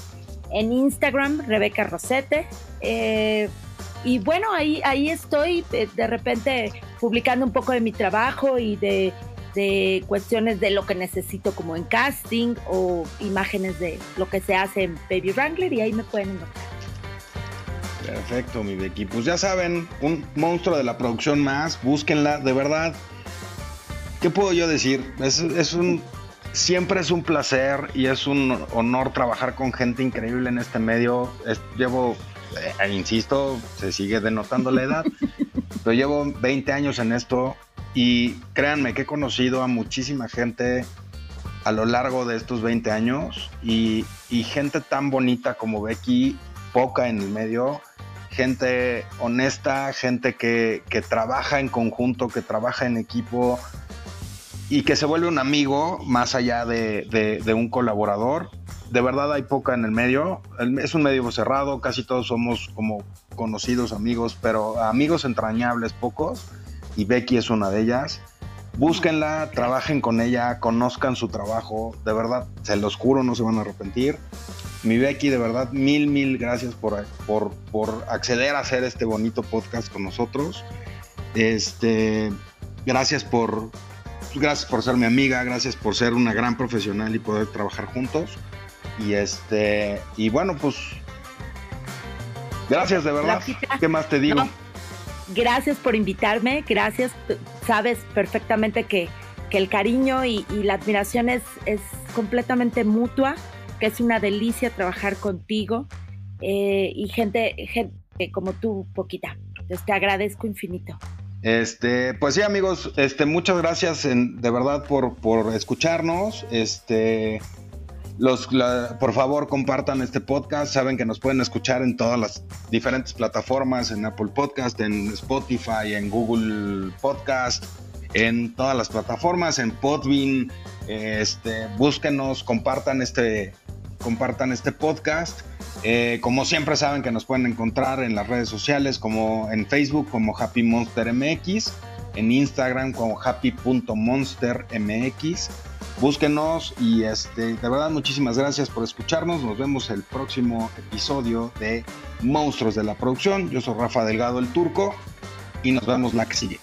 En Instagram, Rebeca Rosete. Eh, y bueno, ahí, ahí estoy eh, de repente publicando un poco de mi trabajo y de de cuestiones de lo que necesito como en casting o imágenes de lo que se hace en Baby Wrangler y ahí me pueden encontrar. Perfecto, mi Becky. Pues ya saben, un monstruo de la producción más, búsquenla, de verdad. ¿Qué puedo yo decir? Es, un, siempre es un placer y es un honor trabajar con gente increíble en este medio. llevo, eh, insisto, se sigue denotando la edad, pero llevo 20 años en esto y créanme que he conocido a muchísima gente a lo largo de estos 20 años y, gente tan bonita como Becky, poca en el medio, gente honesta, gente que, trabaja en conjunto, que trabaja en equipo y que se vuelve un amigo más allá de, un colaborador. De verdad hay poca en el medio. Es un medio cerrado, casi todos somos como conocidos amigos, pero amigos entrañables pocos y Becky es una de ellas. Búsquenla, trabajen con ella, conozcan su trabajo, de verdad, se los juro, no se van a arrepentir. Mi Becky, de verdad, mil, mil gracias por, por, acceder a hacer este bonito podcast con nosotros. Este, gracias por, gracias por ser mi amiga, gracias por ser una gran profesional y poder trabajar juntos. Y este, y bueno, pues, gracias de verdad. ¿Qué más te digo? gracias por invitarme, gracias, sabes perfectamente que, el cariño y, la admiración es, es, completamente mutua, que es una delicia trabajar contigo eh, y gente, gente como tú, poquita. te agradezco infinito. Este, pues sí, amigos, este, muchas gracias de verdad por, por escucharnos. Este, los, por favor, compartan este podcast. Saben que nos pueden escuchar en todas las diferentes plataformas, en Apple Podcast, en Spotify, en Google Podcast, en todas las plataformas, en Podbean. Este, búsquenos, compartan este, compartan este podcast. Eh, como siempre saben que nos pueden encontrar en las redes sociales, como en Facebook como Happy Monster MX, en Instagram como happy.monstermx búsquenos y este, de verdad muchísimas gracias por escucharnos. Nos vemos el próximo episodio de Monstruos de la Producción. Yo soy Rafa Delgado el Turco y nos vemos la que sigue.